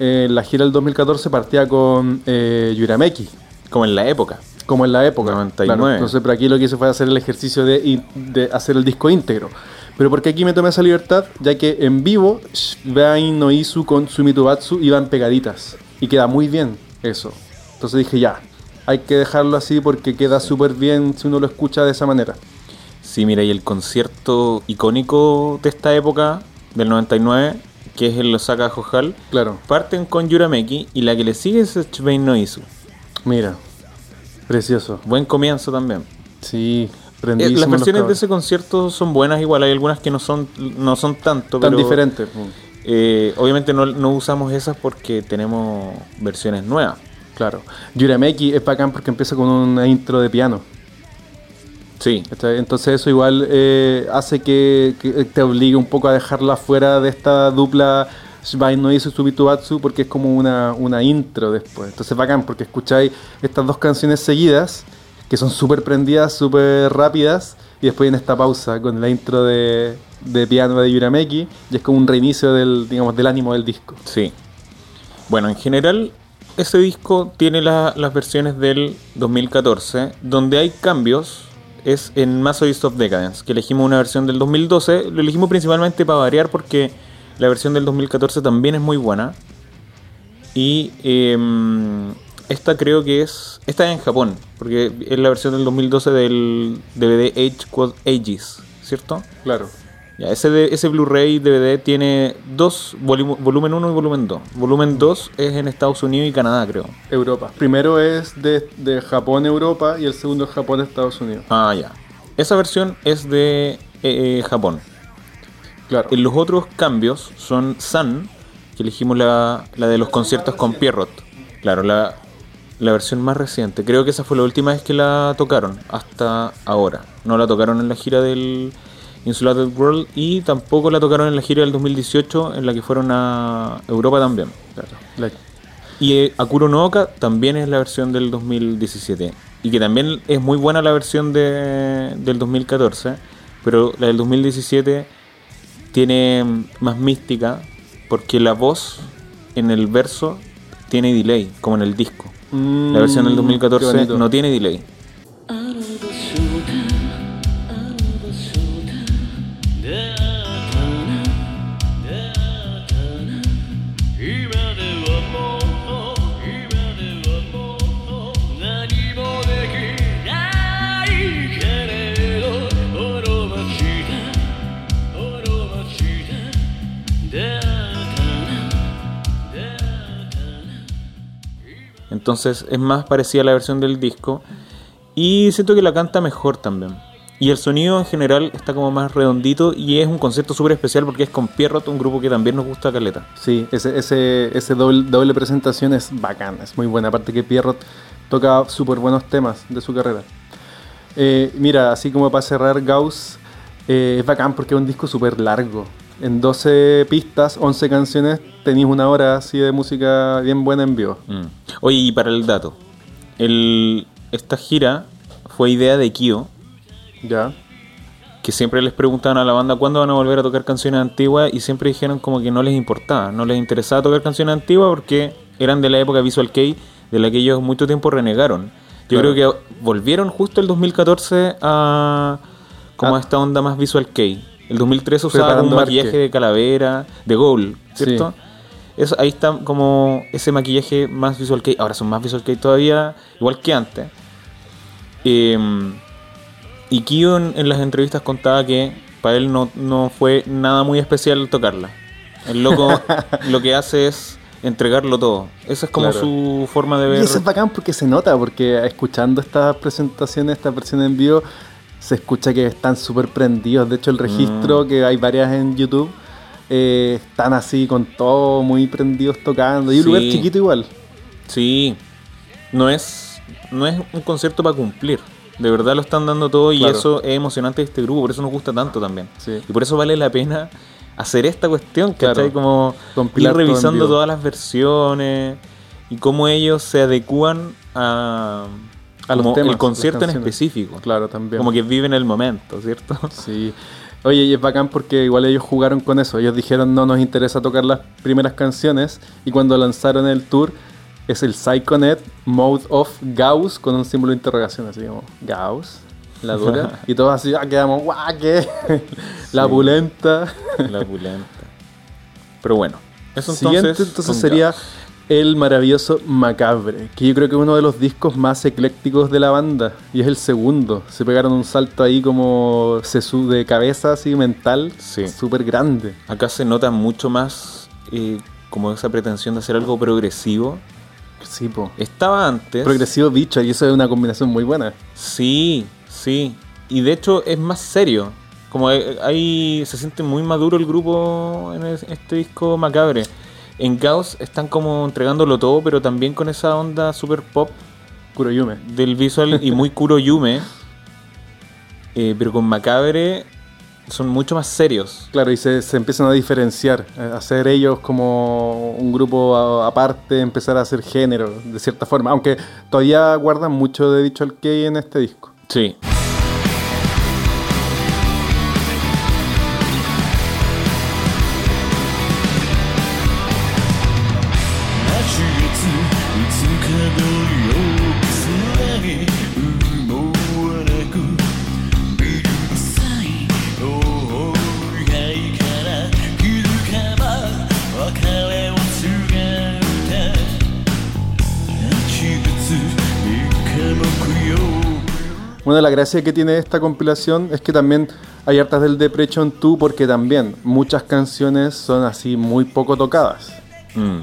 eh, la gira del 2014 partía con eh, Yurameki, Como en la época. como en la época. 99. Claro, entonces, pero aquí lo que hice fue hacer el ejercicio de, hacer el disco íntegro. Pero porque aquí me tomé esa libertad, ya que en vivo, Shvein no Isu con Sumitubatsu iban pegaditas. Y queda muy bien eso. Entonces dije, ya, hay que dejarlo así porque queda súper bien si uno lo escucha de esa manera. Sí, mira, y el concierto icónico de esta época, del 99, que es el Osaka Jojal, Claro, parten con Yurameki y la que le sigue es Chubein no Isu. mira, precioso. Buen comienzo también. Sí, Eh, las versiones de ese concierto son buenas, igual hay algunas que no son, no son tanto, Tan pero diferentes. eh, obviamente no, no usamos esas porque tenemos versiones nuevas. Claro. Yurameki es bacán porque empieza con una intro de piano. Sí. Entonces eso igual eh, hace que, que te obligue un poco a dejarla fuera de esta dupla Shbain no Isu Subitubatsu porque es como una, una intro después. Entonces bacán porque escucháis estas dos canciones seguidas que son súper prendidas, súper rápidas y después viene esta pausa con la intro de, de piano de Yurameki y es como un reinicio del, digamos, del ánimo del disco. sí. Bueno, en general, ese disco tiene la- las versiones del 2014, donde hay cambios. Es en Masochist of Decadence, que elegimos una versión del 2012. Lo elegimos principalmente para variar porque la versión del 2014 también es muy buena. Y em, esta creo que es. Esta es en Japón, porque es la versión del 2012 del DVD Age Quad Ages, ¿cierto? Claro. Ya, ese, de- ese Blu-ray DVD tiene dos, volu- volumen 1 y volumen 2. Volumen 2 es en Estados Unidos y Canadá, creo. Europa. Primero es de, de Japón, Europa y el segundo es Japón, Estados Unidos. Ah, ya. Esa versión es de eh, eh, Japón. Claro. En los otros cambios son Sun, que elegimos la, la de los conciertos con Pierrot. Claro, la, la versión más reciente. Creo que esa fue la última vez que la tocaron, hasta ahora. No la tocaron en la gira del Insulated World y tampoco la tocaron en la gira del 2018, en la que fueron a Europa también. Claro. La- Y eh, Akuro no Oka también es la versión del 2017. Y que también es muy buena la versión de, del 2014. Pero la del 2017 tiene mm, más mística porque la voz en el verso tiene delay, como en el disco. Mm, La versión del qué 2014 bonito. no tiene delay. Entonces es más parecida a la versión del disco. Y siento que la canta mejor también. Y el sonido en general está como más redondito y es un concepto súper especial porque es con Pierrot, un grupo que también nos gusta caleta. Sí, ese, ese, ese doble, doble presentación es bacán, es muy buena. Aparte que Pierrot toca súper buenos temas de su carrera. Eh, mira, así como para cerrar Gauss, eh, es bacán porque es un disco súper largo. En 12 pistas, 11 canciones, tenéis una hora así de música bien buena en vivo. Mm. Oye, y para el dato, el, esta gira fue idea de Kyo, Ya. que siempre les preguntaban a la banda cuándo van a volver a tocar canciones antiguas y siempre dijeron como que no les importaba, no les interesaba tocar canciones antiguas porque eran de la época Visual Kei, de la que ellos mucho tiempo renegaron. Yo Claro. creo que volvieron justo el 2014 a como Ah. a esta onda más Visual Kei. El 2013 usaba un maquillaje arque. de calavera, de gold, Sí. ¿cierto? Eso, ahí está como ese maquillaje más Visual Kei. Ahora son más Visual Kei todavía, igual que antes. Em, y Kyo en, en las entrevistas contaba que para él no, no fue nada muy especial tocarla. El loco lo que hace es entregarlo todo. Esa es como Claro. su forma de Y ver. eso es bacán porque se nota, porque escuchando estas presentaciones, esta versión en vivo, se escucha que están súper prendidos. De hecho, el registro, que hay varias en YouTube, eh, están así con todo muy prendidos tocando. Y un Sí. lugar chiquito igual. Sí, no es, no es un concierto para cumplir. De verdad lo están dando todo y Claro. eso es emocionante de este grupo, por eso nos gusta tanto también. Sí. Y por eso vale la pena hacer esta cuestión, Claro. ¿cachai? Como ir Compilar en revisando todas las versiones y cómo ellos se adecúan a, A los como temas, el concierto en específico. Claro, también. Como que viven el momento, ¿cierto? Sí. Oye, y es bacán porque igual ellos jugaron con eso. Ellos dijeron no nos interesa tocar las primeras canciones. Y cuando lanzaron el tour, es el Psychonet Mode of Gauss con un símbolo de interrogación, así como Gauss, la dura. y todos así, ah, quedamos, guau, ¿qué? la Sí. pulenta. La opulenta. Pero bueno, eso Siguiente entonces, entonces con sería Gauss. El maravilloso Macabre, que yo creo que es uno de los discos más eclécticos de la banda, y es el segundo. Se pegaron un salto ahí como sesu- de cabeza así mental, Sí. súper grande. Acá se nota mucho más eh, como esa pretensión de hacer algo progresivo. Sí, po. Estaba antes. Progresivo bicho, y eso es una combinación muy buena. Sí, sí. Y de hecho es más serio. Como eh, ahí se siente muy maduro el grupo en es- este disco macabre. En Gauss están como entregándolo todo, pero también con esa onda super pop Kuroyume. del visual y muy Kuroyume. Eh, pero con Macabre son mucho más serios. Claro, y se, se empiezan a diferenciar, a hacer ellos como un grupo aparte, empezar a hacer género, de cierta forma. Aunque todavía guardan mucho de Visual Kei en este disco. Sí. La gracia que tiene esta compilación es que también hay hartas del Depression 2 porque también muchas canciones son así muy poco tocadas. Mm,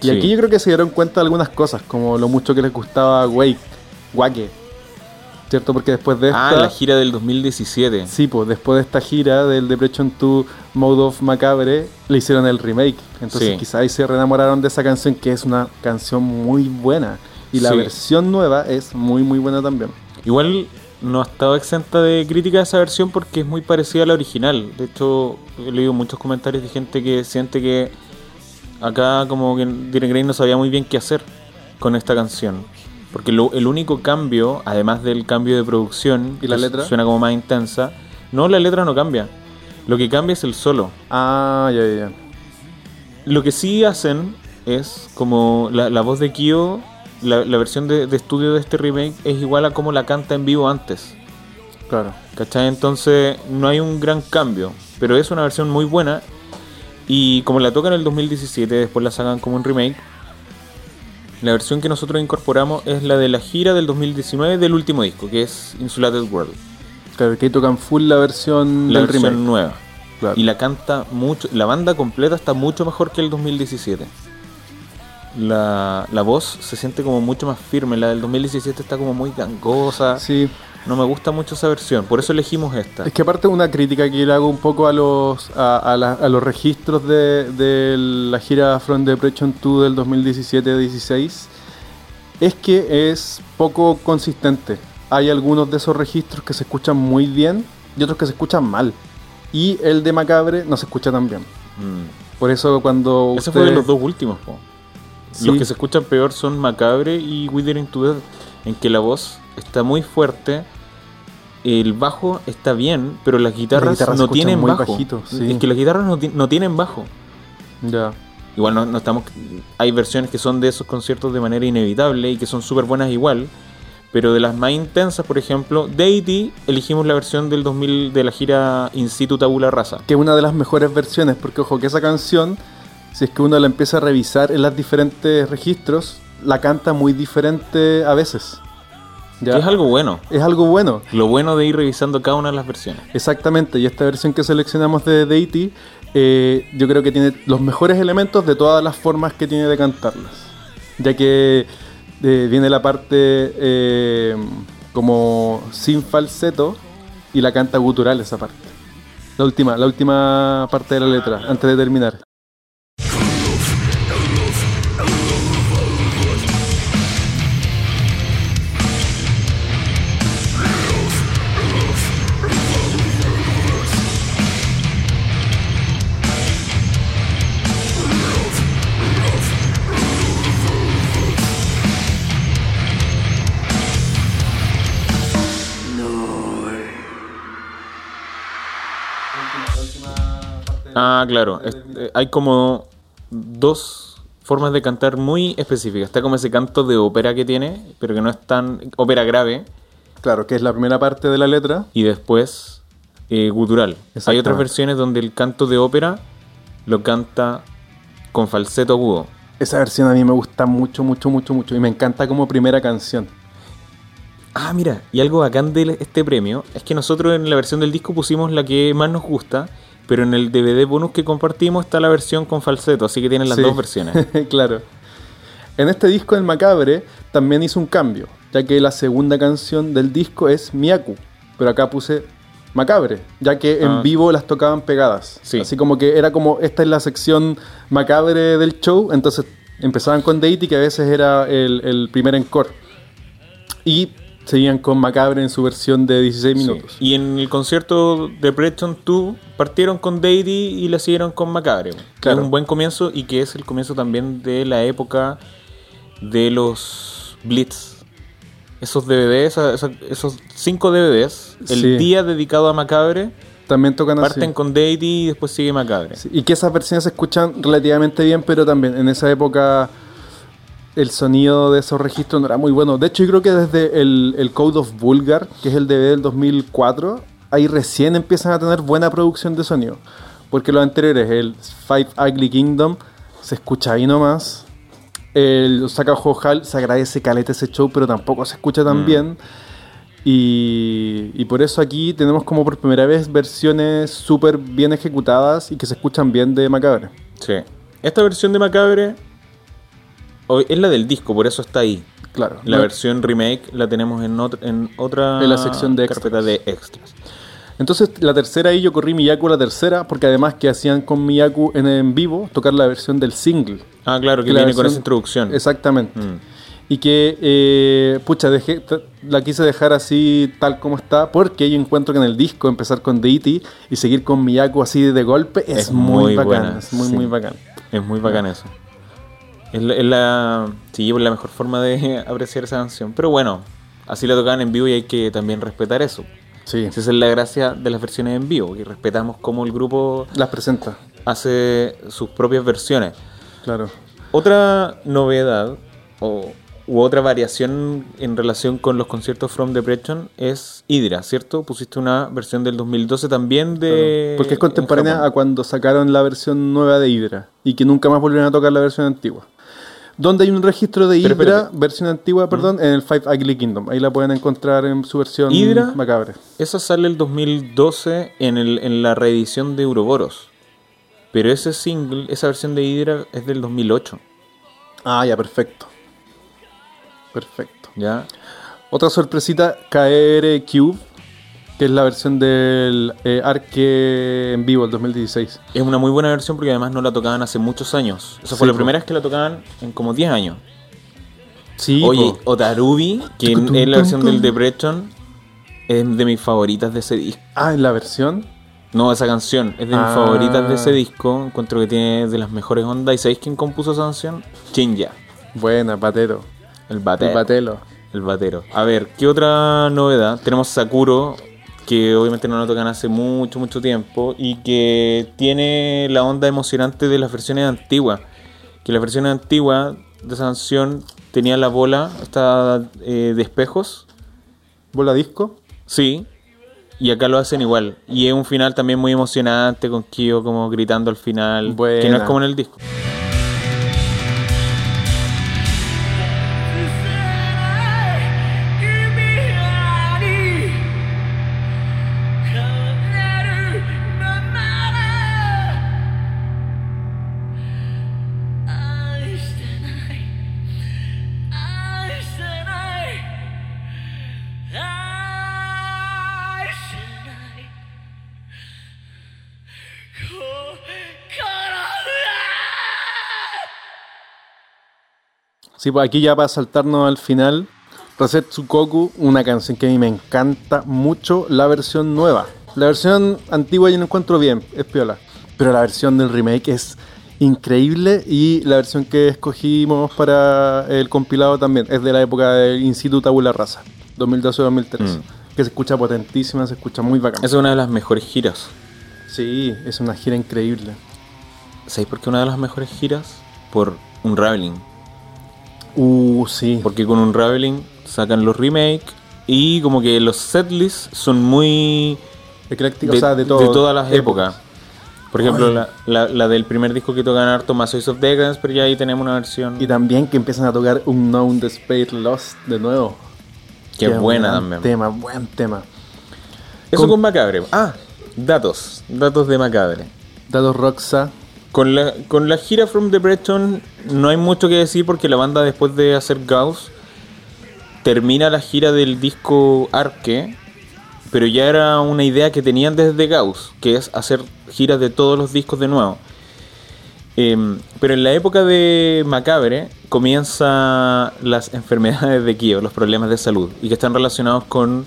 Y sí. aquí yo creo que se dieron cuenta de algunas cosas, como lo mucho que les gustaba Wake, Wake. ¿Cierto? Porque después de esta... Ah, la gira del 2017. Sí, pues después de esta gira del Depression 2 Mode of Macabre, le hicieron el remake. Entonces Sí. quizás ahí se reenamoraron de esa canción, que es una canción muy buena. Y la Sí. versión nueva es muy, muy buena también. Igual no ha estado exenta de crítica esa versión porque es muy parecida a la original. De hecho, he leído muchos comentarios de gente que siente que acá como que Dire Grey no sabía muy bien qué hacer con esta canción. Porque lo- el único cambio, además del cambio de producción, ¿Y la letra? suena como más intensa, no, la letra no cambia. Lo que cambia es el solo. Ah, ya, ya, ya. Lo que sí hacen es como la, la voz de Kyo, la, la versión de, de estudio de este remake es igual a como la canta en vivo antes. Claro. ¿Cachai? Entonces no hay un gran cambio, pero es una versión muy buena. Y como la tocan en el 2017, después la sacan como un remake. La versión que nosotros incorporamos es la de la gira del 2019 del último disco, que es Insulated World. Claro, que ahí tocan full la versión La del versión remake. nueva. Claro. Y la canta mucho, la banda completa está mucho mejor que el 2017. La, la voz se siente como mucho más firme, la del 2017 está como muy gangosa. Sí, No me gusta mucho esa versión, por eso elegimos esta. es que aparte una crítica que le hago un poco a los a, a la- a los registros de, de la gira From Depression 2 del 2017-16 es que es poco consistente. Hay algunos de esos registros que se escuchan muy bien y otros que se escuchan mal. Y el de Macabre no se escucha tan bien. Mm. Por eso cuando Ese fue de los dos últimos. po. Sí. Los que se escuchan peor son Macabre y Withering to Death, en que la voz está muy fuerte, el bajo está bien, pero las guitarras, no tienen muy bajo. bajito, sí. Es que las guitarras no, ti- no tienen bajo. Ya. Igual no, no estamos. Hay versiones que son de esos conciertos de manera inevitable y que son súper buenas igual. Pero de las más intensas, por ejemplo, Deity, elegimos la versión del 2000 de la gira In situ Tabula Rasa. que es una de las mejores versiones, porque ojo, que esa canción, si es que uno la empieza a revisar en los diferentes registros, la canta muy diferente a veces. Es algo bueno. Es algo bueno, Lo bueno de ir revisando cada una de las versiones. exactamente. Y esta versión que seleccionamos de Deity, eh, yo creo que tiene los mejores elementos de todas las formas que tiene de cantarlas. Ya que eh, viene la parte eh, como sin falseto y la canta gutural esa parte. La última, la última parte de la letra, antes de terminar. Ah, claro. Es- eh, hay como dos formas de cantar muy específicas. Está como ese canto de ópera que tiene, pero que no es tan ópera grave. Claro, que es la primera parte de la letra. Y después eh, gutural. Hay otras versiones donde el canto de ópera lo canta con falseto agudo. Esa versión a mí me gusta mucho, mucho, mucho, mucho. Y me encanta como primera canción. Ah, mira, y algo bacán de este premio es que nosotros en la versión del disco pusimos la que más nos gusta, pero en el DVD bonus que compartimos está la versión con falseto, así que tienen las Sí. dos versiones. claro. En este disco, El Macabre, también hizo un cambio, ya que la segunda canción del disco es Miaku. Pero acá puse Macabre, ya que en Ah. vivo las tocaban pegadas. Sí. Así como que era como, esta es la sección macabre del show, entonces empezaban con Deity, que a veces era el, el primer encore. Y seguían con Macabre en su versión de 16 Sí. minutos. Y en el concierto de Breton 2 partieron con Deity y la siguieron con Macabre. Claro. Es un buen comienzo y que es el comienzo también de la época de los Blitz. Esos DVDs, esos cinco DVDs, el Sí. día dedicado a Macabre, También tocan así. parten con Deity y después sigue Macabre. Sí, y que esas versiones se escuchan relativamente bien, pero también en esa época el sonido de esos registros no era muy bueno. De hecho, yo creo que desde el, el Code of Vulgar, que es el DVD del 2004, ahí recién empiezan a tener buena producción de sonido. Porque los anteriores, el Five Ugly Kingdom, se escucha ahí nomás. El Osaka Hall se agradece caleta ese show, pero tampoco se escucha tan Mm. bien. Y, y por eso aquí tenemos como por primera vez versiones súper bien ejecutadas y que se escuchan bien de Macabre. Sí. Esta versión de Macabre es la del disco, por eso está ahí. Claro. La No- versión remake la tenemos en, ot- en otra En la sección de carpeta extras. de extras. Entonces la tercera ahí yo corrí Miyaku la tercera porque además que hacían con Miyaku en, en vivo tocar la versión del single. Ah, claro, que viene con esa introducción. Exactamente. Mm. Y que, eh, pucha, dejé, la quise dejar así tal como está porque yo encuentro que en el disco empezar con Deity y seguir con Miyaku así de golpe es, Es muy, muy bacán. buena, es muy, sí. muy bacán. Es muy bacán eso. Es la, es la- sí, es la mejor forma de apreciar esa canción. Pero bueno, así la tocaban en vivo y hay que también respetar eso. Sí, Esa es la gracia de las versiones en vivo, que respetamos cómo el grupo las presenta, hace sus propias versiones. claro. Otra novedad o, u otra variación en relación con los conciertos From Depression es Hydra, ¿cierto? Pusiste una versión del 2012 también de... Porque es contemporánea a cuando sacaron la versión nueva de Hydra y que nunca más volvieron a tocar la versión antigua. Donde hay un registro de Pero Hydra, versión antigua, perdón, en el Five Ugly Kingdom. Ahí la pueden encontrar en su versión Hydra. macabre. Esa sale el 2012 en, el, en la reedición de Euroboros. Pero ese single, esa versión de Hydra es del 2008, Ah, ya, perfecto. Perfecto. ¿ya? Otra sorpresita, KR Cube, que es la versión del eh, Arque en vivo, el 2016. Es una muy buena versión porque además no la tocaban hace muchos años. Esa fue Sí, la po. primera vez que la tocaban en como 10 años. Sí, Oye, po. Otarubi, que es la versión tum, del. Depression, es de mis favoritas de ese disco. Ah, en la versión. No, esa canción es de mis Ah. favoritas de ese disco. Encuentro que tiene de las mejores ondas. ¿Y sabéis quién compuso esa canción? Chinja, Buena, Patero. el batero. El Patelo. El batero. A ver, ¿qué otra novedad? Tenemos Sakuro, que obviamente no lo tocan hace mucho, mucho tiempo, y que tiene la onda emocionante de las versiones antiguas. Que las versiones antiguas de esa canción tenía la bola esta eh, de espejos, ¿Bola disco? sí, y acá lo hacen igual. Y es un final también muy emocionante, con Kyo como gritando al final, que no es Buena. como en el disco. Sí, pues aquí ya para saltarnos al final, Reset Tsukoku, una canción que a mí me encanta mucho, la versión nueva. La versión antigua yo no encuentro bien, es piola. Pero la versión del remake es increíble y la versión que escogimos para el compilado también es de la época del Instituto Tabula Rasa, 2012-2013. Mm. Que se escucha potentísima, se escucha muy bacán. Es una de las mejores giras. Sí, es una gira increíble. ¿Sabéis por qué una de las mejores giras? Por un Raveling. Uh, sí. Porque con un Raveling sacan los remakes y como que los setlists son muy Ecléctica, de, o sea, de, todo- todas las épocas. Por ejemplo, la, la- la del primer disco que tocan harto, Masoids of Decadence, pero ya ahí tenemos una versión Y también que empiezan a tocar Unknown the Space Lost de nuevo. que es Qué buena también. Tema, buen tema. Eso Con- con Macabre. Ah, datos. Datos de Macabre. Dados Roxa. Con la, con la gira From the Breton no hay mucho que decir porque la banda después de hacer Gauss termina la gira del disco Arque, pero ya era una idea que tenían desde Gauss, que es hacer giras de todos los discos de nuevo. Em, pero en la época de Macabre comienzan las enfermedades de Kio, los problemas de salud, y que están relacionados con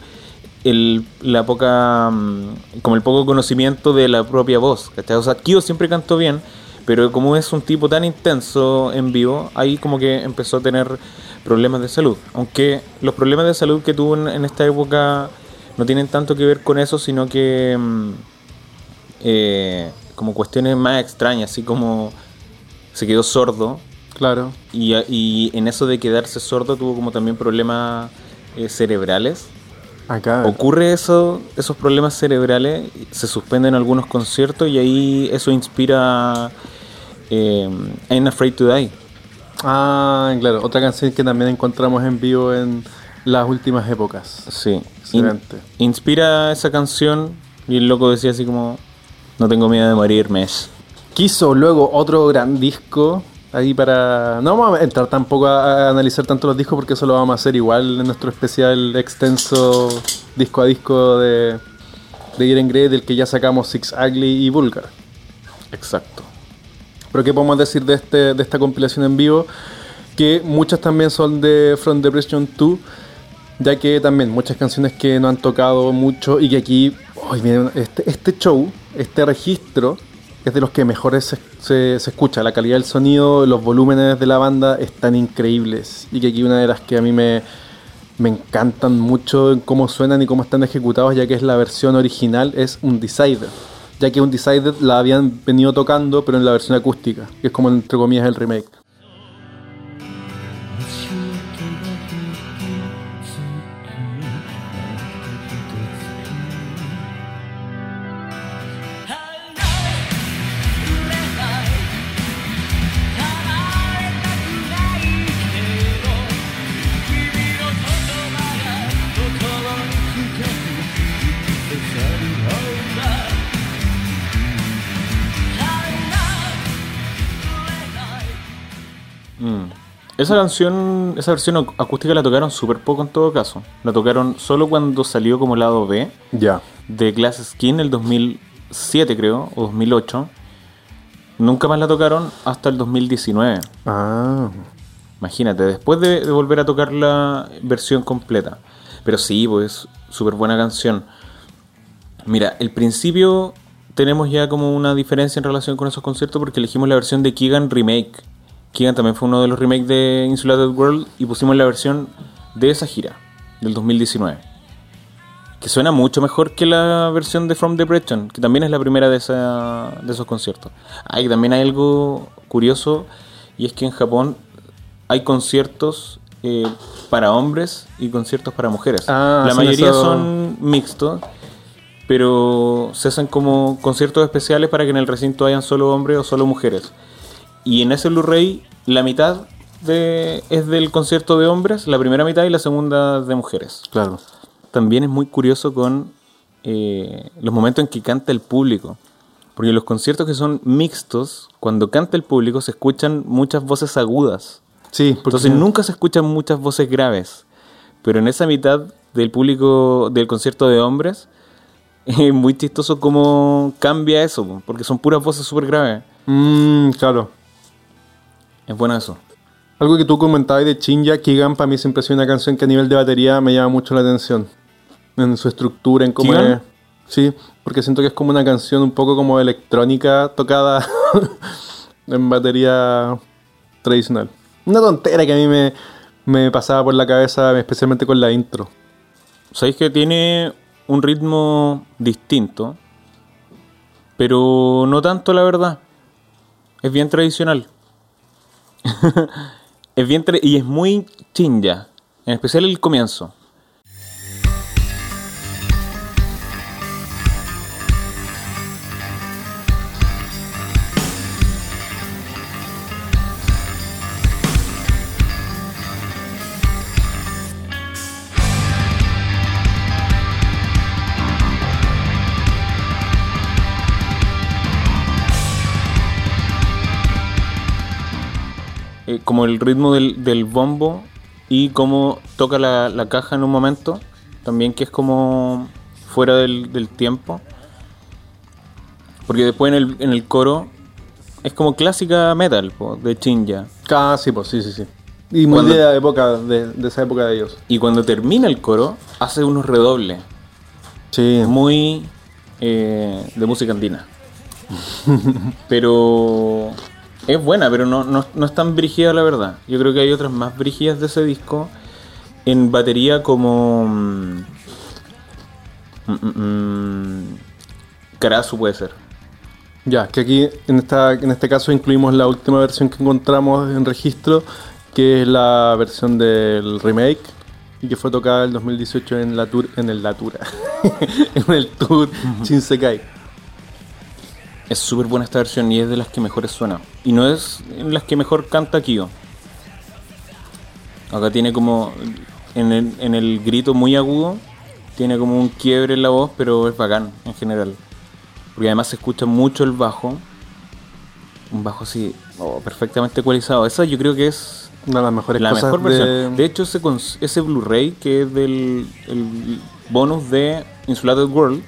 el, la poca, mm, como el poco conocimiento de la propia voz. ¿cachai? O sea, Kyo siempre cantó bien, pero como es un tipo tan intenso en vivo, ahí como que empezó a tener problemas de salud. Aunque los problemas de salud que tuvo en, en esta época no tienen tanto que ver con eso, sino que mm, eh, como cuestiones más extrañas, así como se quedó sordo Claro. y, y en eso de quedarse sordo tuvo como también problemas eh, cerebrales. Acá. Ocurre eso, esos problemas cerebrales, se suspenden algunos conciertos y ahí eso inspira eh, I'm Afraid to Die. Ah, claro. Otra canción que también encontramos en vivo en, las últimas épocas. Sí. Excelente. In- inspira esa canción y el loco decía así como, no tengo miedo de morirme. Quiso luego otro gran disco. Ahí para. No vamos a entrar tampoco a, a analizar tanto los discos porque eso lo vamos a hacer igual en nuestro especial extenso disco a disco de, de Iron Grey, del que ya sacamos Six Ugly y Vulgar. Exacto. Pero ¿qué podemos decir de, este, de esta compilación en vivo? Que muchas también son de From Depression 2, ya que también muchas canciones que no han tocado mucho y que aquí, ay, miren, este, este show, este registro, de los que mejores se, se- se escucha. La calidad del sonido, los volúmenes de la banda están increíbles. Y que aquí una de las que a mí me, me encantan mucho en cómo suenan y cómo están ejecutados, ya que es la versión original, es Undecided. Ya que Undecided la habían venido tocando, pero en la versión acústica, que es como entre comillas el remake. Esa canción, esa versión ac- acústica la tocaron súper poco en todo caso. La tocaron solo cuando salió como lado B Ya. de Glass Skin el 2007 creo, o 2008. Nunca más la tocaron hasta el 2019. Ah. Imagínate, después de, de volver a tocar la versión completa. Pero sí, pues, súper buena canción. Mira, el principio tenemos ya como una diferencia en relación con esos conciertos porque elegimos la versión de Keegan Remake. Keegan también fue uno de los remakes de Insulated World y pusimos la versión de esa gira, del 2019. Que suena mucho mejor que la versión de From Depression, que también es la primera de, esa, de esos conciertos. Ah, y también hay algo curioso, y es que en Japón hay conciertos eh, para hombres y conciertos para mujeres. Ah, la mayoría eso- son mixtos, pero se hacen como conciertos especiales para que en el recinto hayan solo hombres o solo mujeres. Y en ese Blu-ray la mitad de, es del concierto de hombres, la primera mitad y la segunda de mujeres. Claro. También es muy curioso con eh, los momentos en que canta el público. Porque los conciertos que son mixtos, cuando canta el público se escuchan muchas voces agudas. Sí, porque Entonces nunca se escuchan muchas voces graves. Pero en esa mitad del público del concierto de hombres, es muy chistoso cómo cambia eso, po, porque son puras voces súper graves. Mm, claro. Es bueno eso. Algo que tú comentabas de Chinja, Kigan para mí siempre ha sido una canción que a nivel de batería me llama mucho la atención. En su estructura, en cómo ¿Kigan? es. Sí, porque siento que es como una canción un poco como electrónica tocada en batería tradicional. Una tontera que a mí me, me pasaba por la cabeza, especialmente con la intro. Sabéis que tiene un ritmo distinto, pero no tanto la verdad. Es bien tradicional. es bien y es muy chinja, en especial el comienzo. Eh, como el ritmo del, del bombo y cómo toca la, la caja en un momento, también que es como fuera del, del tiempo. Porque después en el, en el coro es como clásica metal po, de Chinja. Casi, pues sí, sí, sí. Y muy Cuando- de, la época, de, de esa época de ellos. Y cuando termina el coro, hace unos redobles Sí, muy eh, de música andina. pero es buena, pero no, no, no es tan brígida la verdad. Yo creo que hay otras más brígidas de ese disco. En batería como... mm, mm, mm, puede ser. Ya, que aquí en, esta, en este caso incluimos la última versión que encontramos en registro, que es la versión del remake y que fue tocada en 2018 en la tour, en el Latura, en el tour Shinsekai. Es súper buena esta versión y es de las que mejores suena. Y no es en las que mejor canta Kyo. Acá tiene como... en el, en el grito muy agudo. Tiene como un quiebre en la voz, pero es bacán en general. Porque además se escucha mucho el bajo. Un bajo así, oh, perfectamente ecualizado. Esa yo creo que es Una de las mejores la cosas mejor de... versión. De hecho, ese, ese Blu-ray que es del el bonus de Insulated World,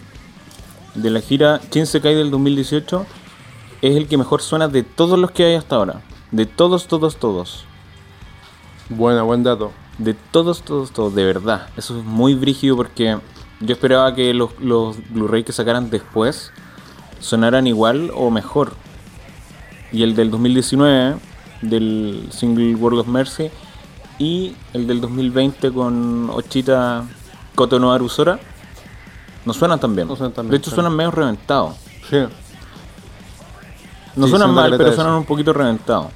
de la gira Shinsekai del 2018, es el que mejor suena de todos los que hay hasta ahora. De todos, todos, todos. Buena, buen dato. De todos, todos, todos, de verdad. Eso es muy brígido porque yo esperaba que los, los Blu-ray que sacaran después sonaran igual o mejor. Y el del 2019, del single World of Mercy, y el del 2020 con Ochita Koto no Arusora, no suenan tan bien. No suenan tan bien, de hecho, suenan medio reventados. Sí. No Sí, suenan mal, pero suenan un poquito reventados.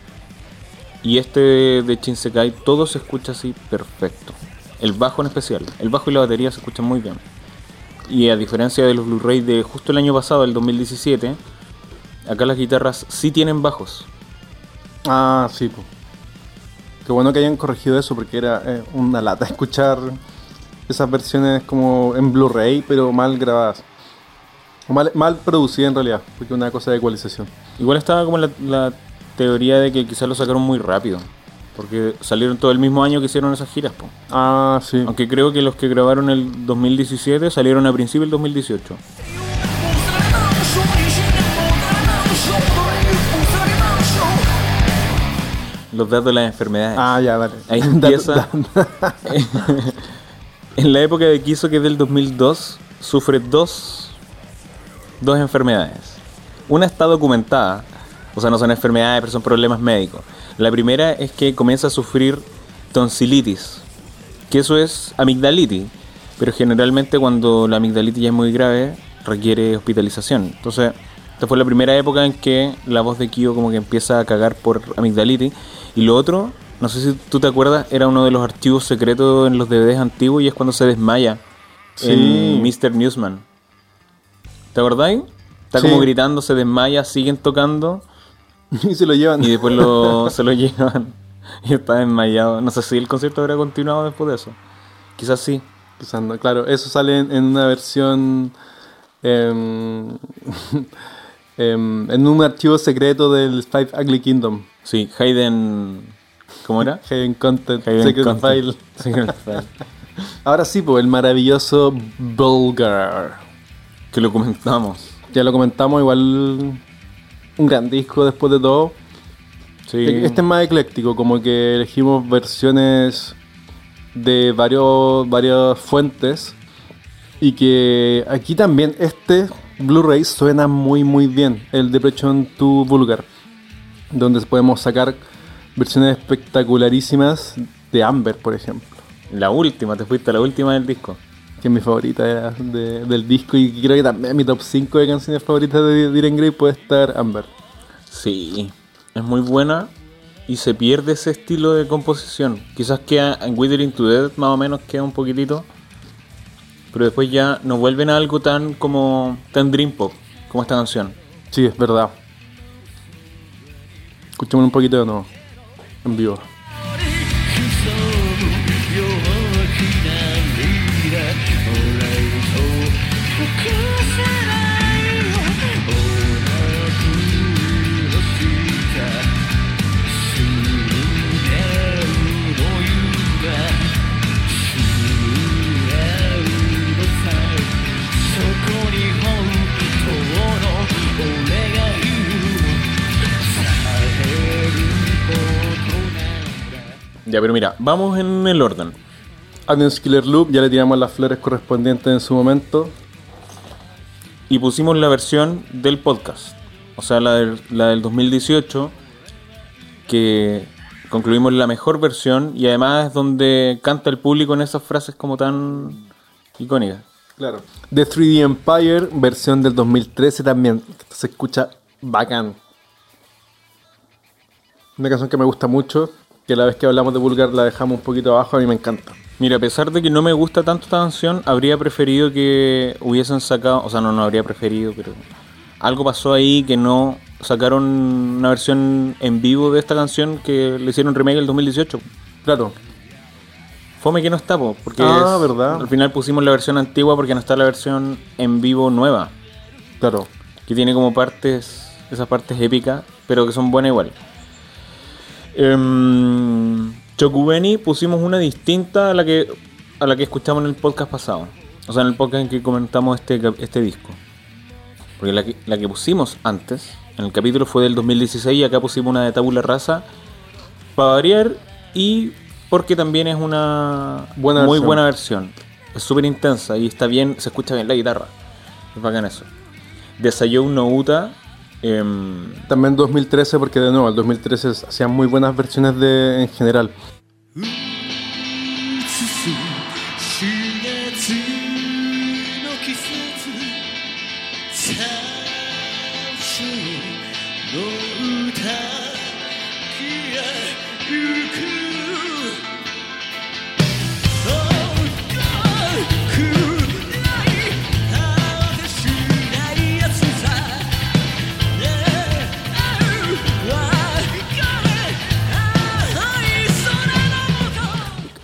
Y este de Shinsekai, todo se escucha así perfecto. El bajo en especial. El bajo y la batería se escuchan muy bien. Y a diferencia de los Blu-ray de justo el año pasado, el 2017, acá las guitarras sí tienen bajos. Ah, sí. po. Qué bueno que hayan corregido eso porque era eh, una lata escuchar esas versiones como en Blu-ray, pero mal grabadas. O mal, mal producidas en realidad, porque una cosa de ecualización. Igual estaba como la, la teoría de que quizás lo sacaron muy rápido. Porque salieron todo el mismo año que hicieron esas giras. po. Ah, sí. Aunque creo que los que grabaron el 2017 salieron a principio del 2018. Los datos de las enfermedades. Ah, ya, dale. Ahí empieza. en la época de Kiso, que es del 2002, sufre dos, dos enfermedades. Una está documentada, o sea, no son enfermedades, pero son problemas médicos. La primera es que comienza a sufrir tonsilitis, que eso es amigdalitis, pero generalmente cuando la amigdalitis ya es muy grave, requiere hospitalización. Entonces, esta fue la primera época en que la voz de Kyo como que empieza a cagar por amigdalitis. Y lo otro, no sé si tú te acuerdas, era uno de los archivos secretos en los DVDs antiguos y es cuando se desmaya Sí. en Mr. Newsman. ¿Te acordáis? Está Sí. como gritando, se desmaya, siguen tocando y se lo llevan. y después lo, se lo llevan y está desmayado. No sé si el concierto habrá continuado después de eso. Quizás sí. Quizás no, claro, eso sale en, en una versión. em, em, en un archivo secreto del Five Ugly Kingdom. Sí, Hayden... ¿Cómo era? Haven Content, Secret. File. Secret File. Ahora sí, pues el maravilloso Bulgar. Que lo comentamos. Ya lo comentamos, igual un gran disco después de todo. Sí. Este es más ecléctico, como que elegimos versiones de varios, varias fuentes. Y que aquí también este Blu-ray suena muy muy bien, el Depression 2 Vulgar. Donde podemos sacar versiones espectacularísimas de Amber, por ejemplo. La última, te fuiste a la última del disco. Que es mi favorita de- de- del disco y creo que también mi top 5 de canciones favoritas de Diren Grey puede estar Amber. Sí, es muy buena y se pierde ese estilo de composición. Quizás queda en Withering to Death más o menos queda un poquitito, pero después ya no vuelven a algo tan como tan dream pop como esta canción. Sí, es verdad. Escuchemos un poquito de nuevo. En Ya, pero mira, vamos en el orden. Agnes Killer Loop, ya le tiramos las flores correspondientes en su momento. Y pusimos la versión del podcast. O sea, la del, la del 2018. Que concluimos la mejor versión. Y además es donde canta el público en esas frases como tan icónicas. Claro. The 3D Empire, versión del 2013 también. Se escucha bacán. Una canción que me gusta mucho. Que la vez que hablamos de Vulgar la dejamos un poquito abajo. A mí me encanta. Mira, a pesar de que no me gusta tanto esta canción, habría preferido que hubiesen sacado, o sea, no, no habría preferido, pero algo pasó ahí que no sacaron una versión en vivo de esta canción que le hicieron remake el 2018. Claro. Fome que no está, po, porque Ah, es- verdad. al final pusimos la versión antigua porque no está la versión en vivo nueva, Claro. que tiene como partes, esas partes épicas, pero que son buenas igual. Em, Chokubeni pusimos una distinta a la que a la que escuchamos en el podcast pasado. O sea, en el podcast en que comentamos este, este disco. Porque la que, la que pusimos antes, en el capítulo fue del 2016 y acá pusimos una de Tabula Rasa para variar y porque también es una Buena muy versión. buena versión. Es súper intensa y está bien, se escucha bien la guitarra. Es bacán eso. Desayou no Uta. Em, También 2013, porque de nuevo, el 2013 hacían muy buenas versiones de en general.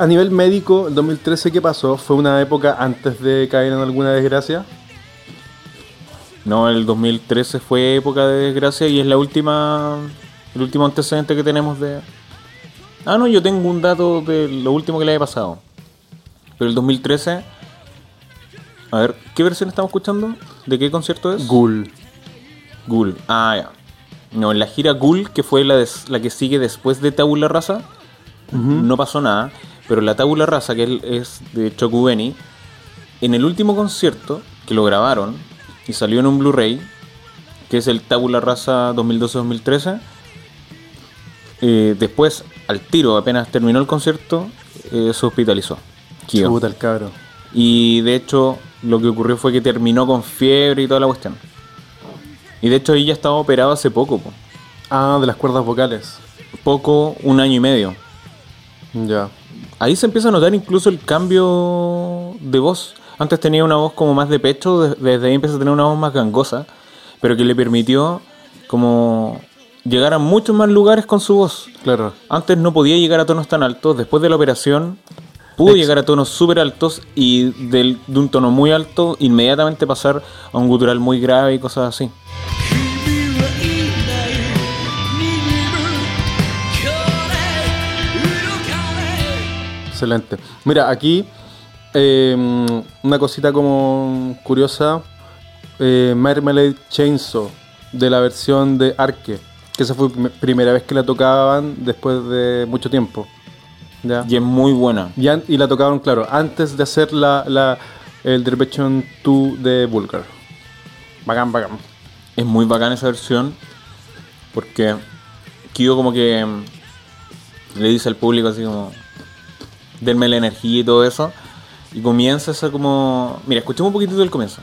A nivel médico, el 2013, ¿qué pasó? ¿Fue una época antes de caer en alguna desgracia? No, el 2013 fue época de desgracia y es la última. El último antecedente que tenemos de. Ah, no, yo tengo un dato de lo último que le haya pasado. Pero el 2013. A ver, ¿qué versión estamos escuchando? ¿De qué concierto es? Ghoul. Ghoul. Ah, ya. No, en la gira Ghoul, que fue la, des- la que sigue después de Tabula Rasa, no pasó nada. Pero la Tabula Rasa, que es- es de Chokubeni, en el último concierto, que lo grabaron y salió en un Blu-ray, que es el Tabula Rasa 2012-2013, eh, después, al tiro, apenas terminó el concierto, eh, se hospitalizó. Chuta el cabro. Y de hecho, lo que ocurrió fue que terminó con fiebre y toda la cuestión. Y de hecho, ahí ya estaba operado hace poco, po. Ah, de las cuerdas vocales. poco, un año y medio. Ya. Ahí se empieza a notar incluso el cambio de voz. Antes tenía una voz como más de pecho, de- desde ahí empieza a tener una voz más gangosa, pero que le permitió como llegar a muchos más lugares con su voz. Claro. Antes no podía llegar a tonos tan altos, después de la operación pudo llegar a tonos súper altos y del- de un tono muy alto inmediatamente pasar a un gutural muy grave y cosas así. Excelente. Mira, aquí eh, una cosita como curiosa. Eh, Marmalade Chainsaw de la versión de Arque. Que esa fue prim- primera vez que la tocaban después de mucho tiempo. ¿Ya? Y es muy buena. Y, la tocaban, claro, antes de hacer la, la, el Derbechon 2 de Vulgar. Bacán, bacán. Es muy bacana esa versión porque Kyo como que mm, le dice al público así como denme la energía y todo eso y comienza esa como mira escuchemos un poquitito del comienzo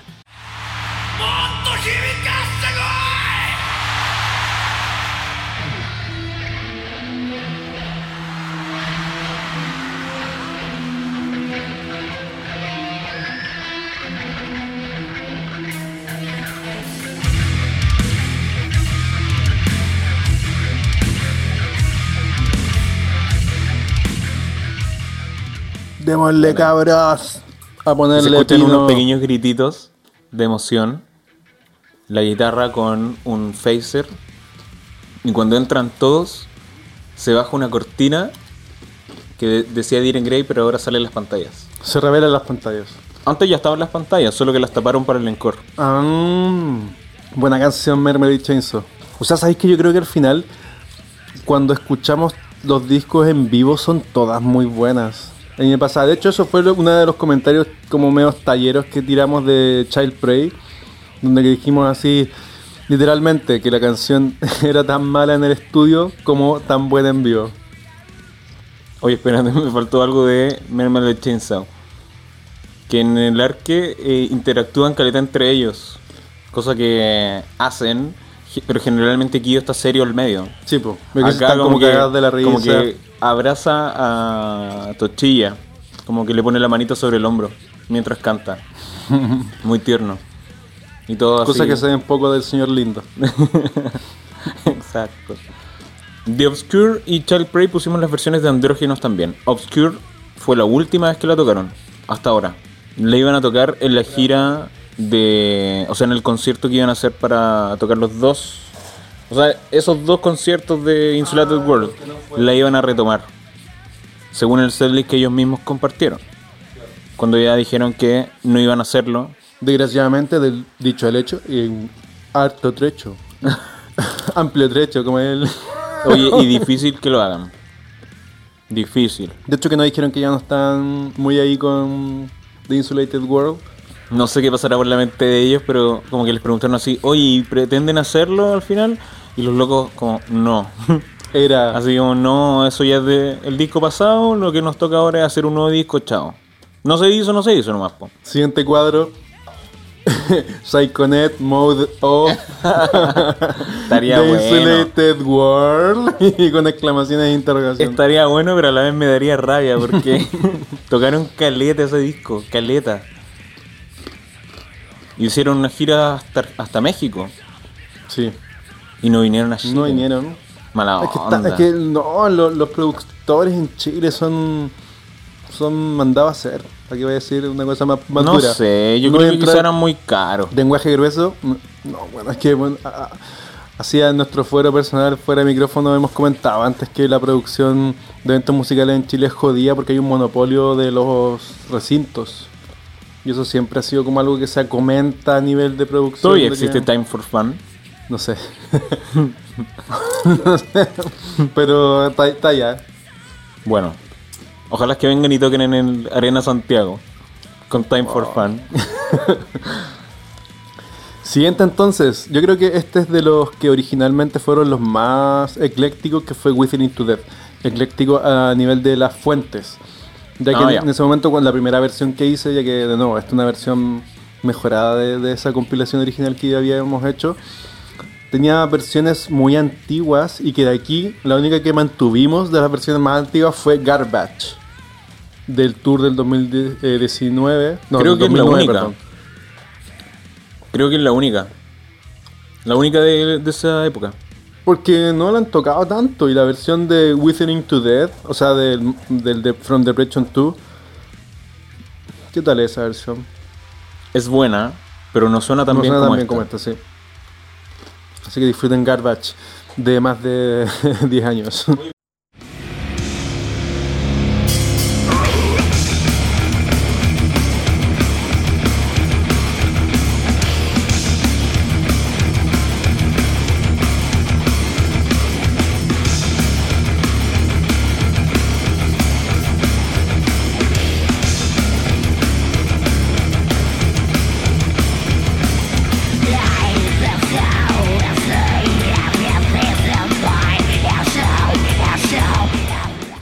Démosle cabras a se ponerle escuchan pino. unos pequeños grititos de emoción la guitarra con un phaser y cuando entran todos se baja una cortina que de- decía Diren Grey pero ahora sale en las pantallas Se revelan las pantallas. antes ya estaban las pantallas solo que las taparon para el encore Ah, buena canción, Mermaid Chainsaw. O sea, sabéis que yo creo que al final, cuando escuchamos los discos en vivo, son todas muy buenas. A mí me pasa, de hecho, eso fue uno de los comentarios como medios talleros que tiramos de Child Prey, donde dijimos así, literalmente, que la canción era tan mala en el estudio como tan buena en vivo. Oye, espérate, me faltó algo de Mermaid Chainsaw. Que en el arque eh, interactúan caleta entre ellos. Cosa que hacen, pero generalmente Kyo está serio al medio. Sí, pues, están como, cagadas de la como que abraza a Tochilla. Como que le pone la manito sobre el hombro mientras canta. Muy tierno. Y todo así. Cosa que se ve un poco del señor lindo. Exacto. The Obscure y Child Prey pusimos las versiones de Andrógenos también. Obscure fue la última vez que la tocaron, hasta ahora. La iban a tocar en la gira de. O sea, en el concierto que iban a hacer para tocar los dos. O sea, esos dos conciertos de Insulated World la iban a retomar. Según el setlist que ellos mismos compartieron. Cuando ya dijeron que no iban a hacerlo. Desgraciadamente, del dicho al hecho, y en harto trecho. Amplio trecho, como él. Oye, y difícil que lo hagan. Difícil. De hecho, que no dijeron que ya no están muy ahí con The Insulated World. No sé qué pasará por la mente de ellos, pero como que les preguntaron así, oye, ¿y ¿pretenden hacerlo al final? Y los locos como, no. Era. Así como, no, eso ya es de el disco pasado, lo que nos toca ahora es hacer un nuevo disco, chao. No se hizo, no se hizo nomás, po. Siguiente cuadro. Psychonet Mode Off. Estaría The bueno. Insulated World. y con exclamaciones de interrogación. Estaría bueno, pero a la vez me daría rabia porque tocaron caleta ese disco, caleta. Y hicieron una gira hasta, hasta México Sí. y no vinieron a Chile. No vinieron. Mala Es que, está- es que no, lo- los productores en Chile son son mandados a hacer. Aquí voy a decir una cosa más, más no dura. sé, yo No creo que quizá eran muy caros. Lenguaje grueso. No, bueno, es que bueno, a- a- así en nuestro fuero personal, fuera de micrófono, hemos comentado antes que la producción de eventos musicales en Chile es jodida porque hay un monopolio de los recintos. Y eso siempre ha sido como algo que se comenta a nivel de producción. Todavía que- existe Time for Fun. No sé. No sé. Pero está, allá. Bueno, ojalá que vengan y toquen en el Arena Santiago con Time for Fun. Siguiente entonces, yo creo que este es de los que originalmente fueron los más eclécticos, que fue Within Into Death. Ecléctico a nivel de las fuentes. Ya que Ah, en- ese momento, con la primera versión que hice, ya que de nuevo, esta es una versión mejorada de, de esa compilación original que ya habíamos hecho, tenía versiones muy antiguas y que de aquí la única que mantuvimos de las versiones más antiguas fue Garbage. Del tour del 2019. No, Creo que es la 2009, única. perdón. Creo que es la única. La única de, de esa época. Porque no la han tocado tanto y la versión de Within Into Death, o sea, del, del de From Depression 2, ¿qué tal es esa versión? Es buena, pero no suena tan no bien suena como, tan bien esta. como esta, sí. Así que disfruten Garbage de más de 10 años.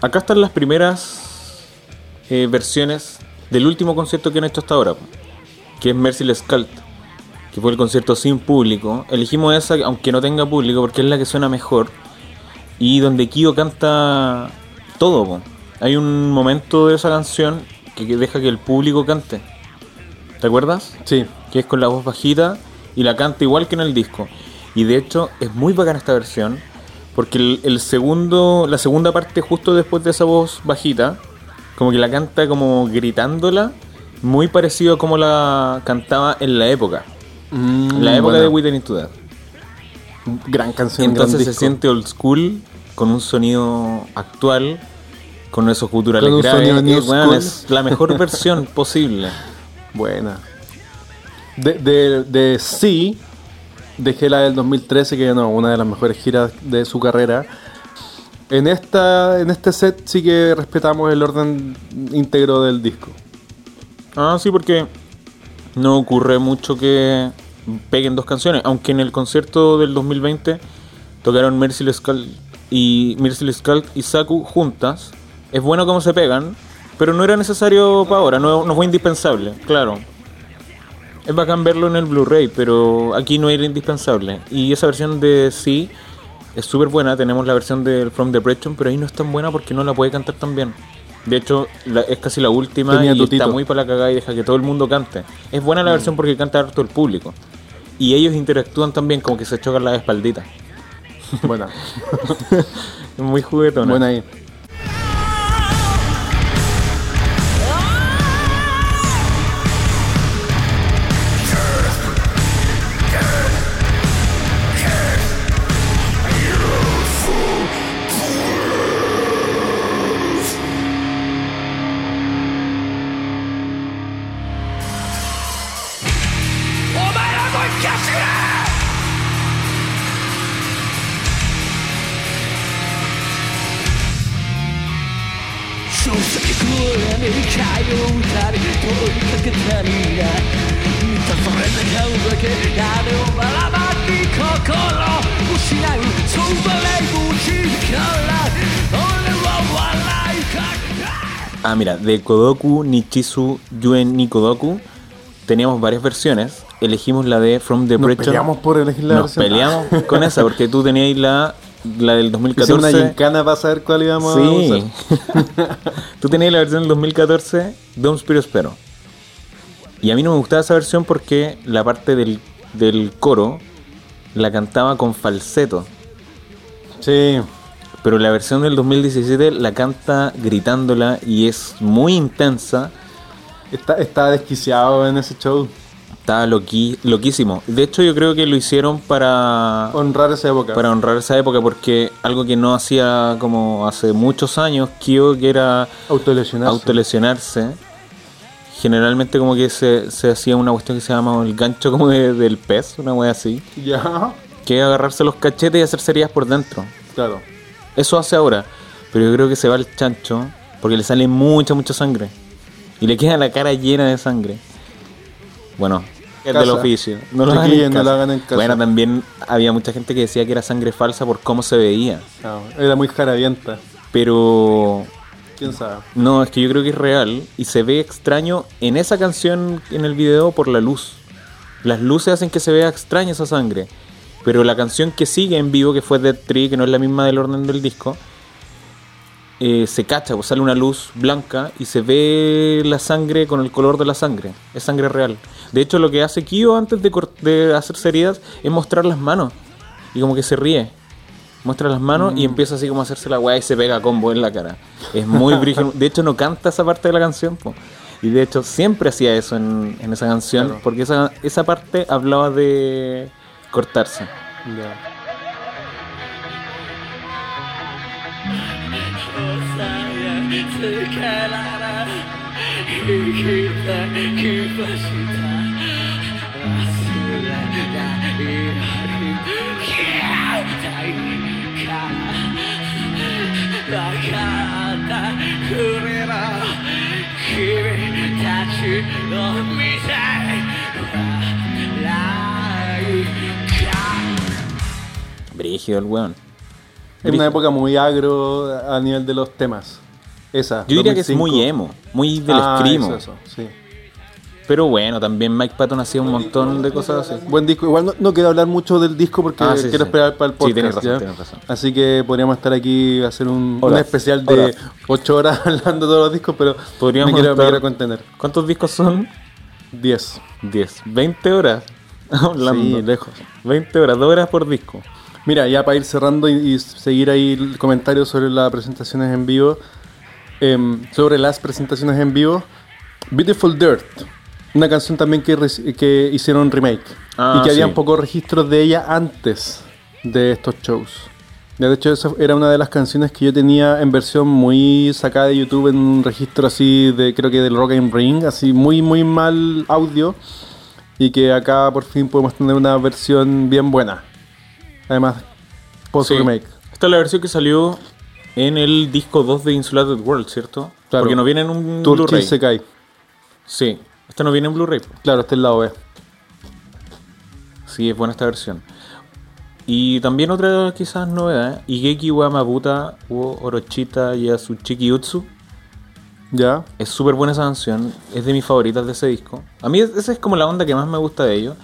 Acá están las primeras eh, versiones del último concierto que han hecho hasta ahora, que es Merciless Cult, que fue el concierto sin público. Elegimos esa, aunque no tenga público, porque es la que suena mejor y donde Kyo canta todo. po. Hay un momento de esa canción que que deja que el público cante. ¿Te acuerdas? sí, que es con la voz bajita y la canta igual que en el disco. Y de hecho es muy bacana esta versión porque el, el segundo, la segunda parte justo después de esa voz bajita, como que la canta como gritándola, muy parecido a como la cantaba en la época, en la época de Into Death. Gran canción, Entonces gran se disco. siente old school con un sonido actual. Con esos guturales Con un graves, sonido new Eh, es la mejor versión posible. Buena. De, de, de Sí, dejé la del 2013, que no, una de las mejores giras de su carrera. En, esta, en este set sí que respetamos el orden íntegro del disco. Ah, sí, porque no ocurre mucho que peguen dos canciones, aunque en el concierto del 2020 tocaron Merciless Cult y Merciless Cult y Saku juntas. Es bueno cómo se pegan, pero no era necesario para ahora, no, no fue indispensable, claro. Es bacán verlo en el Blu-ray, pero aquí no era indispensable. Y esa versión de sí es súper buena. Tenemos la versión de From Depression, pero ahí no es tan buena porque no la puede cantar tan bien. De hecho, la- es casi la última Tenía y tutito. está muy para la cagada y deja que todo el mundo cante. Es buena la versión porque canta harto el público. Y ellos interactúan también, como que se chocan las espalditas. Buena, Es muy juguetona. buena ahí. De Kodoku Nichizu Yuen Nikodoku teníamos varias versiones. Elegimos la de From the Nos peleamos por elegir la Nos versión. peleamos con esa porque tú tenías la, la del Hicimos una 2014. gincana para saber cuál íbamos a Sí. usar. tú tenías la versión del 2014 de Un Spiro Espero. Y a mí no me gustaba esa versión porque la parte del, del coro la cantaba con falseto. Sí. Pero la versión del 2017 la canta gritándola y es muy intensa. Está, está desquiciado en ese show. Estaba loqui- loquísimo. De hecho, yo creo que lo hicieron para, Honrar esa época. para honrar esa época porque algo que no hacía como hace muchos años, Kyo, que era Autolesionarse. autolesionarse. Generalmente como que se, se hacía una cuestión que se llama el gancho como de- del pez, una wea así. Ya. Que agarrarse los cachetes y hacer cerillas por dentro. Claro. Eso hace ahora. Pero yo creo que se va el chancho porque le sale mucha, mucha sangre. Y le queda la cara llena de sangre. Bueno, es del oficio. No lo, hagan en no lo hagan en casa. Bueno, también había mucha gente que decía que era sangre falsa por cómo se veía. Ah, era muy jarabienta. Pero ¿Quién sabe? no, es que yo creo que es real. Y se ve extraño en esa canción, en el video, por la luz. Las luces hacen que se vea extraña esa sangre. Pero la canción que sigue en vivo, que fue Dead Tree, que no es la misma del orden del disco, eh, se cacha, pues sale una luz blanca y se ve la sangre con el color de la sangre. Es sangre real. De hecho, lo que hace Kyo antes de, de hacerse heridas es mostrar las manos. Y como que se ríe. Muestra las manos y empieza así como a hacerse la weá y se pega combo en la cara. Es muy brígido. De hecho, no canta esa parte de la canción, po. Y de hecho, siempre hacía eso en, en esa canción, Claro. porque esa, esa parte hablaba de cortar-se. Yeah. Yeah. Brígido el weón. Es una época muy agro a nivel de los temas. Esa. Yo diría que es 2005. muy emo, muy del Ah, eso, sí. Pero bueno, también Mike Patton hacía un montón de cosas así. Buen disco. Igual no, no quiero hablar mucho del disco porque Ah, sí, quiero sí. esperar para el Sí, podcast. tienes razón, ¿ya? tienes razón. Así que podríamos estar aquí hacer un, especial de horas. 8 horas hablando de todos los discos, pero Podríamos me, quiero, me quiero contener. ¿Cuántos discos son? 10. 10. 20 horas. Hablando. Sí, lejos. 20 horas, 2 horas por disco. Mira, ya para ir cerrando y, y seguir ahí el comentario sobre las presentaciones en vivo, em, sobre las presentaciones en vivo, Beautiful Dirt, una canción también que, que hicieron remake Ah, y que habían sí. pocos registros de ella antes de estos shows. De hecho, esa era una de las canciones que yo tenía en versión muy sacada de YouTube en un registro así de, creo que del Rock and Ring, así muy, muy mal audio. Y que acá por fin podemos tener una versión bien buena. Además, post Sí. remake. Esta es la versión que salió en el disco 2 de Insulated World, ¿cierto? Claro. Porque no viene en un Blu-ray. se cae. Sí, esta no viene en Blu-ray. Claro, este es el lado B. Sí, es buena esta versión. Y también otra quizás novedad, ¿eh? Igeki wa Mabuta wo Orochita Yasuchiki Utsu. ¿Ya? Es súper buena esa canción, es de mis favoritas de ese disco. A mí esa es como la onda que más me gusta de ellos.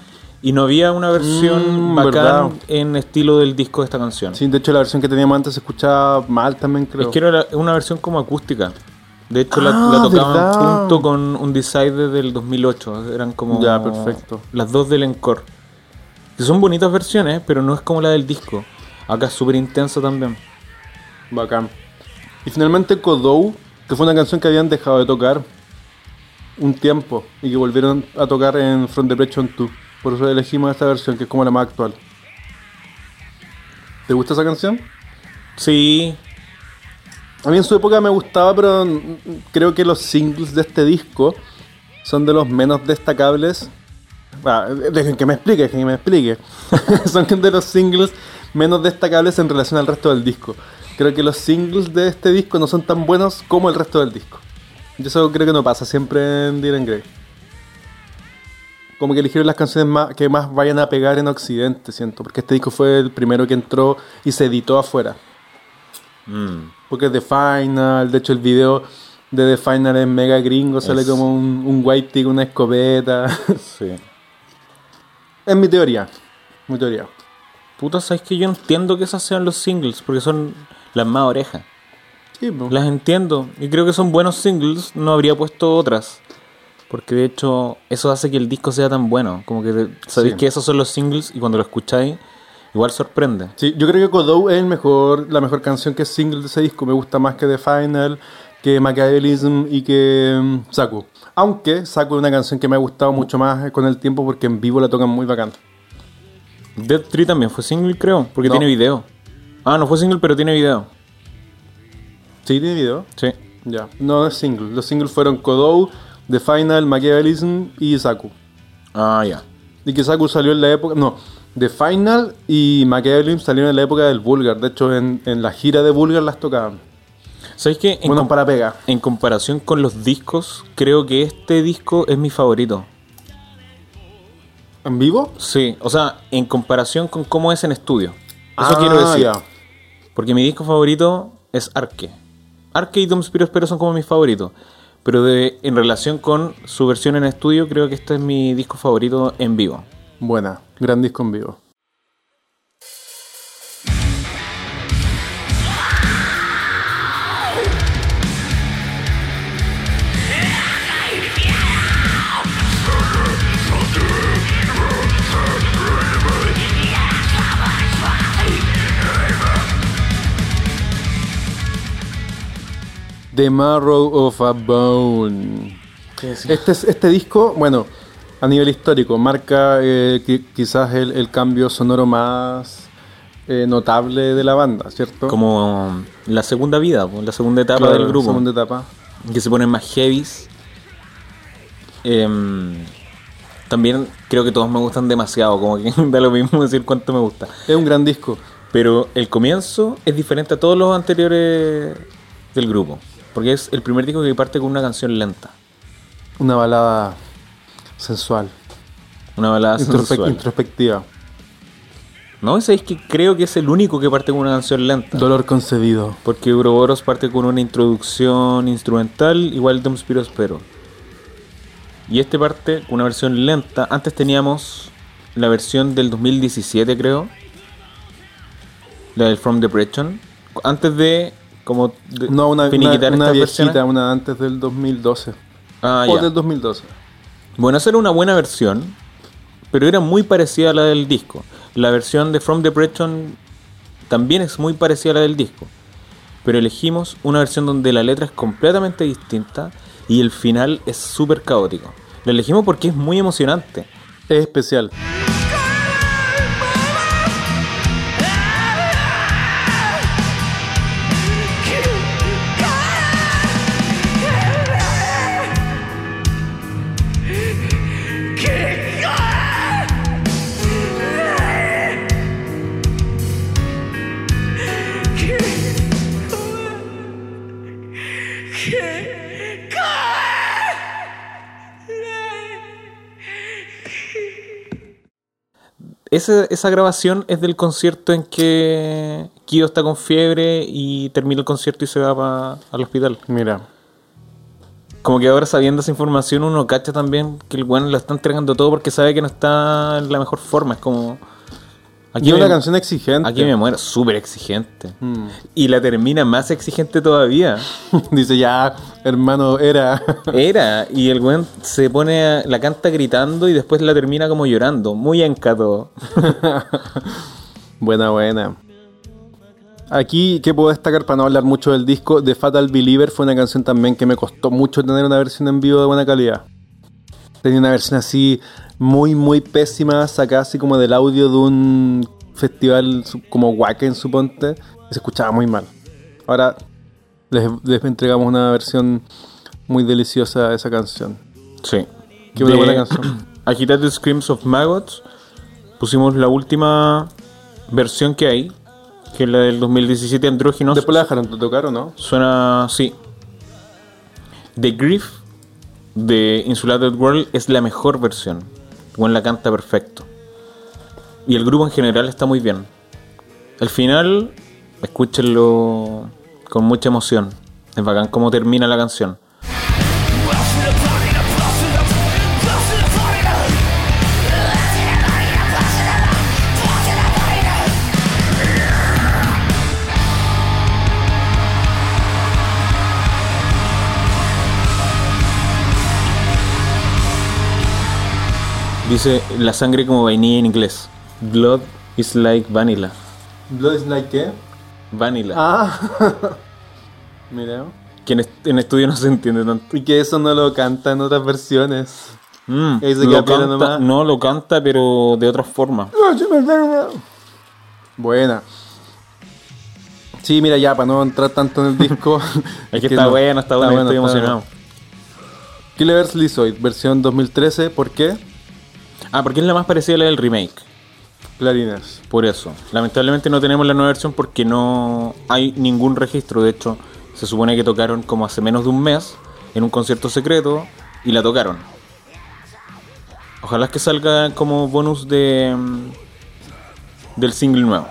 Y no había una versión Mm, bacán verdad. en estilo del disco de esta canción. Sí, de hecho la versión que teníamos antes se escuchaba mal también, creo. Es que era una versión como acústica. De hecho, la, Ah, la tocaban verdad. junto con un Decide del 2008. Eran como Ya, perfecto. las dos del Encore. Que son bonitas versiones, pero no es como la del disco. Acá es súper intensa también. Bacán. Y finalmente Kodou, que fue una canción que habían dejado de tocar un tiempo y que volvieron a tocar en From Depression 2. Por eso elegimos esta versión, que es como la más actual. ¿Te gusta esa canción? Sí, A mí en su época me gustaba, pero creo que los singles de este disco son de los menos destacables. Ah, dejen que me explique, dejen que me explique. son de los singles menos destacables en relación al resto del disco. Creo que los singles de este disco no son tan buenos como el resto del disco. Y eso creo que no pasa siempre en Dylan Grey. Como que eligieron las canciones más, que más vayan a pegar en Occidente, siento. Porque este disco fue el primero que entró y se editó afuera. Mm. Porque The Final, de hecho el video de The Final es mega gringo, sale como un, un white con una escopeta. Sí. es mi teoría. Mi teoría. Puta, ¿sabes que yo entiendo que esas sean los singles? Porque son las más orejas. Sí. Las entiendo. Y creo que son buenos singles. No habría puesto otras. Porque de hecho, eso hace que el disco sea tan bueno. Como que sabéis Sí. que esos son los singles y cuando lo escucháis, igual sorprende. Sí, yo creo que Godot es el mejor, la mejor canción que es single de ese disco. Me gusta más que The Final, que Machiavellism y que mm, Saku. Aunque Saku es una canción que me ha gustado mucho más con el tiempo porque en vivo la tocan muy bacán. Dead Tree también fue single, creo. Porque No. tiene video. Ah, no fue single, pero tiene video. ¿Sí tiene video? Sí. Ya. No es single. Los singles fueron Godot, The Final, Machiavellism y Saku. Ah, ya. Y que Saku salió en la época. No, The Final y Machiavellism salieron en la época del Vulgar. De hecho, en, en la gira de Vulgar las tocaban. ¿Sabes qué? En, Bueno, para pega. en comparación con los discos, creo que este disco es mi favorito. ¿En vivo? Sí, o sea, en comparación con cómo es en estudio. Eso Ah, quiero decir. ya. Porque mi disco favorito es Arque. Arque y Dom Spiro Espero son como mis favoritos. Pero de, en relación con su versión en estudio, creo que este es mi disco favorito en vivo. Buena. Gran disco en vivo. The Marrow of a Bone. Este, es- este disco, bueno, a nivel histórico, marca eh, qui- quizás el, el cambio sonoro más eh, notable de la banda, ¿cierto? Como la segunda vida, la segunda etapa Claro, del grupo. Segunda etapa. Que se ponen más heavies. Em, también creo que todos me gustan demasiado, como que da lo mismo decir cuánto me gusta. Es un gran disco. Pero el comienzo es diferente a todos los anteriores del grupo. Porque es el primer disco que parte con una canción lenta. Una balada sensual, Una balada introspe- sensual. introspectiva. No, sabéis que creo que es el único que parte con una canción lenta. Dolor concebido. Porque Ouroboros parte con una introducción instrumental, igual Dom Spiro Espero. Y este parte con una versión lenta. Antes teníamos la versión del 2017, creo. La del From Depression. Antes de como de No, una, una, una viejita, una antes del 2012. Ah, o ya. del 2012. Bueno, esa era una buena versión, pero era muy parecida a la del disco. La versión de From Depression también es muy parecida a la del disco. Pero elegimos una versión donde la letra es completamente distinta y el final es súper caótico. La elegimos porque es muy emocionante. Es especial. Esa, esa grabación es del concierto en que Kido está con fiebre y termina el concierto y se va pa- al hospital. Mira. Como que ahora sabiendo esa información uno cacha también que el weón lo está entregando todo porque sabe que no está en la mejor forma. Es como... Aquí es me- una canción exigente. Aquí me muero, súper exigente. Mm. Y la termina más exigente todavía. Dice ya, hermano, era. Era, y el weón se pone, a- la canta gritando y después la termina como llorando. Muy enca todo. buena, buena. Aquí, ¿qué puedo destacar para no hablar mucho del disco? The Fatal Believer fue una canción también que me costó mucho tener una versión en vivo de buena calidad. Tenía una versión así muy, muy pésima, sacada así como del audio de un festival como Wacken, suponte, y se escuchaba muy mal. Ahora les, les entregamos una versión muy deliciosa de esa canción. Sí. Qué una buena canción. Agitated Screams of Maggots. Pusimos la última versión que hay, que es la del 2017 Andróginos. Después la dejaron de tocar o no? Suena así. The Grief de Insulated World es la mejor versión. Juan la canta perfecto. Y el grupo en general está muy bien. El final, escúchenlo con mucha emoción. Es bacán cómo termina la canción. Dice la sangre como vainilla en inglés. Blood is like vanilla. Blood is like qué? Vanilla. Ah. Mira. Que en, est- en estudio no se entiende tanto. Y que eso no lo canta en otras versiones. Mm, lo canta- nomás. no lo canta, pero de otra forma. Buena. Sí, mira, ya, para no entrar tanto en el disco. Es que está no- bueno, está bueno, estoy está emocionado. Killer's Lizoid, versión 2013. ¿Por qué? Ah, porque es la más parecida a la del remake. Clarines. Por eso. Lamentablemente no tenemos la nueva versión porque no hay ningún registro. De hecho, se supone que tocaron como hace menos de un mes en un concierto secreto y la tocaron. Ojalá que salga como bonus de mm, del single nuevo.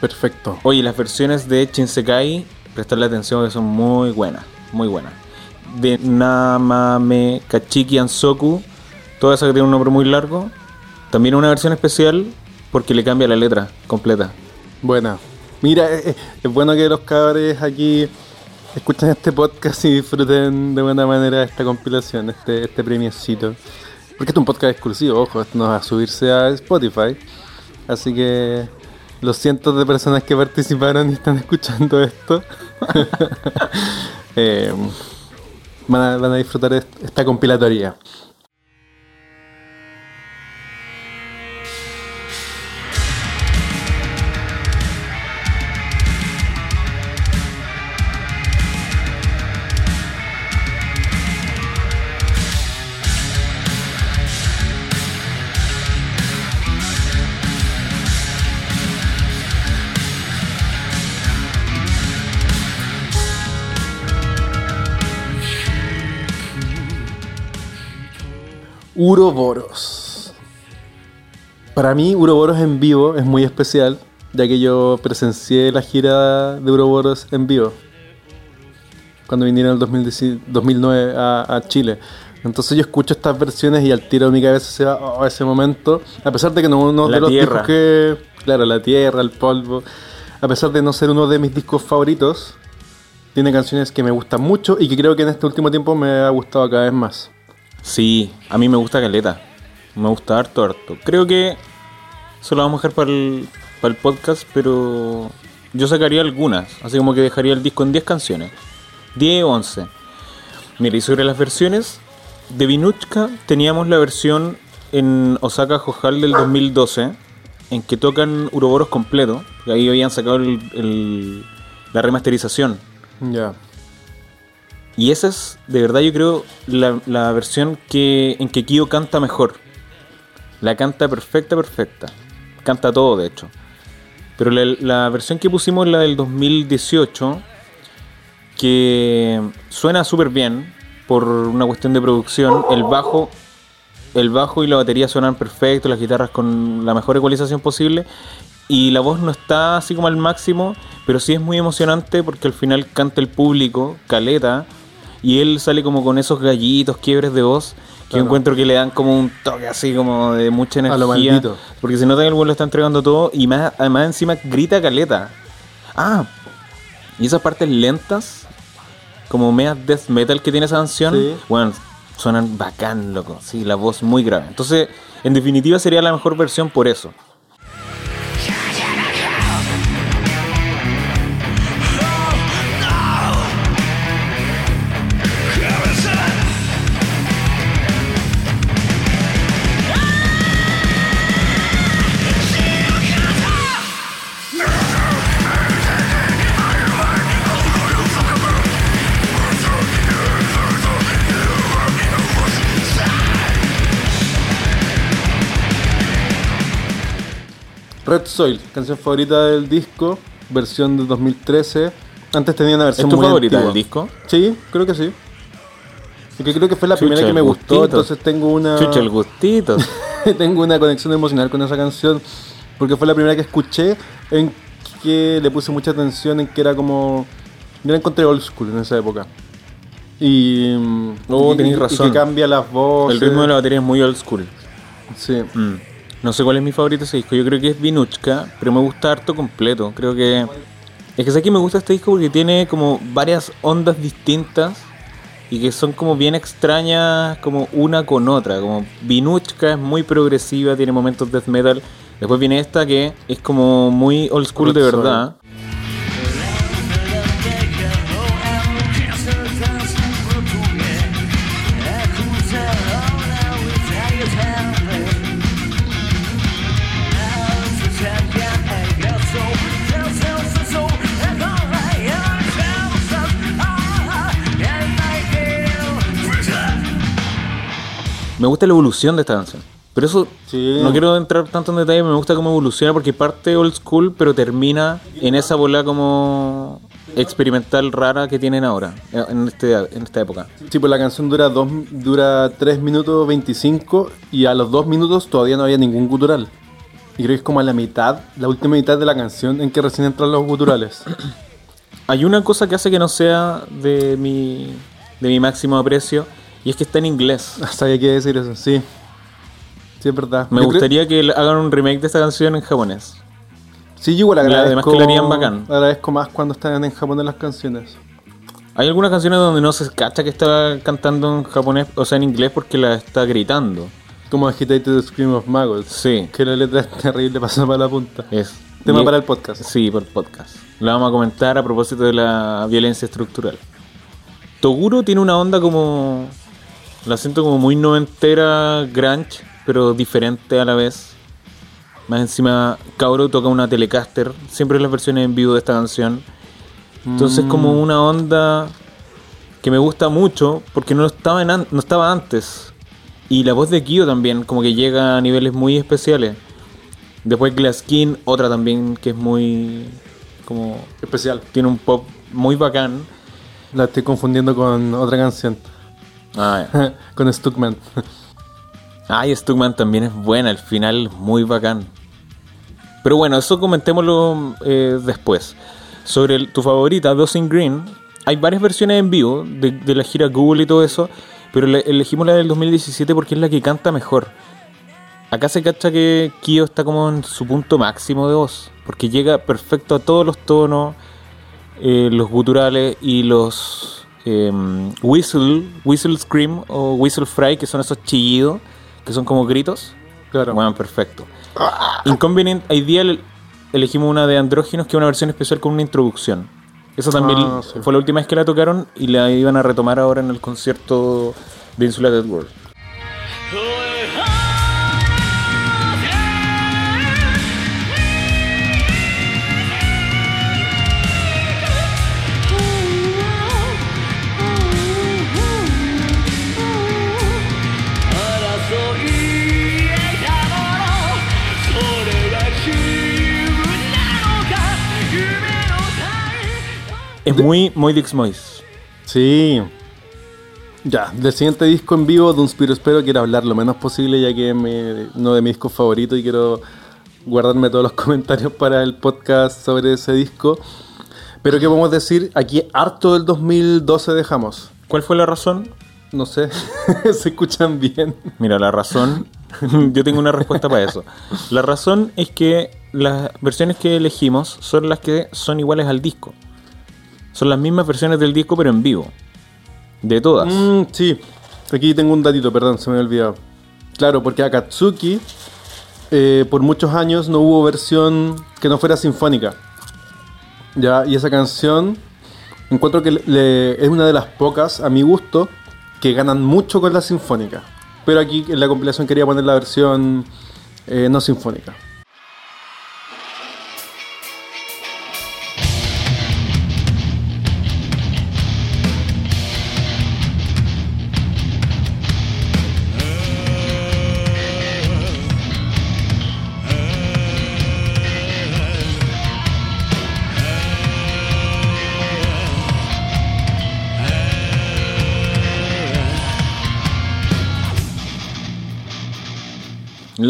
Perfecto. Oye, las versiones de Shinsekai, prestarle atención que son muy buenas, muy buenas. De Namame Kachiki Ansoku, toda esa que tiene un nombre muy largo. También una versión especial porque le cambia la letra completa. Buena. Mira, eh, eh, es bueno que los cabres aquí escuchen este podcast y disfruten de buena manera esta compilación, este, este premiocito. Porque este es un podcast exclusivo, ojo, esto no va a subirse a Spotify. Así que los cientos de personas que participaron y están escuchando esto eh, van, a, van a disfrutar est- esta compilatoria. Uroboros. Para mí, Uroboros en vivo es muy especial, ya que yo presencié la gira de Uroboros en vivo cuando vinieron en el 2010 2009 a, a Chile. Entonces yo escucho estas versiones y al tiro de mi cabeza se va oh, ese momento, a pesar de que no uno La de los tierra. discos que, claro, la tierra, el polvo, a pesar de no ser uno de mis discos favoritos, tiene canciones que me gustan mucho y que creo que en este último tiempo me ha gustado cada vez más. Sí, a mí me gusta Caleta. Me gusta harto, harto. Creo que eso lo vamos a dejar para el, para el podcast, pero yo sacaría algunas. Así como que dejaría el disco en 10 canciones. 10 o 11. Mira, y sobre las versiones, de Vinuchka teníamos la versión en Osaka Jojal del 2012, en que tocan Uroboros completo. Ahí habían sacado el- la remasterización. Ya. Y esa es, de verdad, yo creo, la, la versión que, en que Kyo canta mejor. La canta perfecta, perfecta. Canta todo, de hecho. Pero la, la versión que pusimos, la del 2018, que suena súper bien por una cuestión de producción. El bajo, el bajo y la batería suenan perfecto, las guitarras con la mejor ecualización posible. Y la voz no está así como al máximo, pero sí es muy emocionante porque al final canta el público, caleta, y él sale como con esos gallitos, quiebres de voz, que Claro. encuentro que le dan como un toque así como de mucha A lo energía. maldito. Porque se nota que el güey lo está entregando todo y más, además encima grita caleta. Ah, y esas partes lentas, como mea death metal que tiene esa canción, Sí. bueno, suenan bacán, loco. Sí, la voz muy grave. Entonces, en definitiva sería la mejor versión por eso. Red Soil, canción favorita del disco, versión de 2013. Antes tenía una ¿Es versión tu muy favorita antigua. del disco? Sí, creo que sí. Porque creo que fue la Chucha, primera que me gustó, gustito. entonces tengo una Chucha, el gustito. tengo una conexión emocional con esa canción porque fue la primera que escuché en que le puse mucha atención en que era como yo la encontré old school en esa época. Y, Oh, y- tenés y- y razón. que cambia las voces. El ritmo de la batería es muy old school. Sí. Mm. No sé cuál es mi favorito de ese disco. Yo creo que es Vinuchka, pero me gusta harto completo. Creo que. Es que sé que me gusta este disco porque tiene como varias ondas distintas y que son como bien extrañas, como una con otra. Como Vinuchka es muy progresiva, tiene momentos death metal. Después viene esta que es como muy old school de Soil. Me gusta la evolución de esta canción. Pero eso Sí. no quiero entrar tanto en detalle, me gusta cómo evoluciona porque parte old school, pero termina en esa bola como experimental rara que tienen ahora, en, este, en esta época. Sí, pues la canción dura, dos, dura 3 minutos 25 y a los 2 minutos todavía no había ningún gutural. Y creo que es como a la mitad, la última mitad de la canción en que recién entran los guturales. Hay una cosa que hace que no sea de mi, de mi máximo aprecio y es que está en inglés. Sabía que decir eso, sí. Sí, es verdad. Me Yo creo- gustaría que hagan un remake de esta canción en japonés. Sí, yo igual agradezco. además que lo harían bacán. Agradezco más cuando están en japonés las canciones. Hay algunas canciones donde no se cacha que está cantando en japonés, o sea, en inglés porque la está gritando. Como Agitated Scream of Maggots. Sí, Que la letra es terrible, pasa para la punta. es. Tema y- para el podcast. Sí, por podcast. Lo vamos a comentar a propósito de la violencia estructural. Toguro tiene una onda como. La siento como muy noventera, grunge, pero diferente a la vez. Más encima, Kauro toca una Telecaster, siempre las versiones en vivo de esta canción. Entonces, como una onda que me gusta mucho porque no estaba, en no estaba antes. Y la voz de Kyo también, como que llega a niveles muy especiales. Después Glaskin, otra también que es muy. como. Especial. tiene un pop muy bacán. La estoy confundiendo con otra canción. Ah, con Stuckman. Ay, Stuckman también es buena, el final muy bacán. Pero bueno, eso comentémoslo eh, después. Sobre el- tu favorita, Dosing Green, hay varias versiones en vivo de, de la gira Google y todo eso, pero le- elegimos la del 2017 porque es la que canta mejor. Acá se cacha que Kyo está como en su punto máximo de voz, porque llega perfecto a todos los tonos, eh, los guturales y los eh, whistle, whistle scream o whistle fry, que son esos chillidos, que son como gritos. Claro. Bueno, perfecto. Inconvenient Ideal elegimos una de Andróginos, que es una versión especial con una introducción. Esa también Ah, sí. fue la última vez que la tocaron y la iban a retomar ahora en el concierto de Insulated World. Es muy muy Dix Mois. Sí. Ya, del siguiente disco en vivo, de un Spiro Espero, quiero hablar lo menos posible, ya que es mi- uno de mis discos favoritos y quiero guardarme todos los comentarios para el podcast sobre ese disco. Pero ¿qué podemos decir? Aquí harto del 2012 dejamos. ¿Cuál fue la razón? No sé, se escuchan bien. Mira, la razón, yo tengo una respuesta para eso. La razón es que las versiones que elegimos son las que son iguales al disco. Son las mismas versiones del disco, pero en vivo. De todas. Mm, sí, aquí tengo un datito, perdón, se me había olvidado. Claro, porque Akatsuki eh, por muchos años no hubo versión que no fuera sinfónica. Ya, y esa canción encuentro que le- es una de las pocas, a mi gusto, que ganan mucho con la sinfónica. Pero aquí en la compilación quería poner la versión eh, no sinfónica.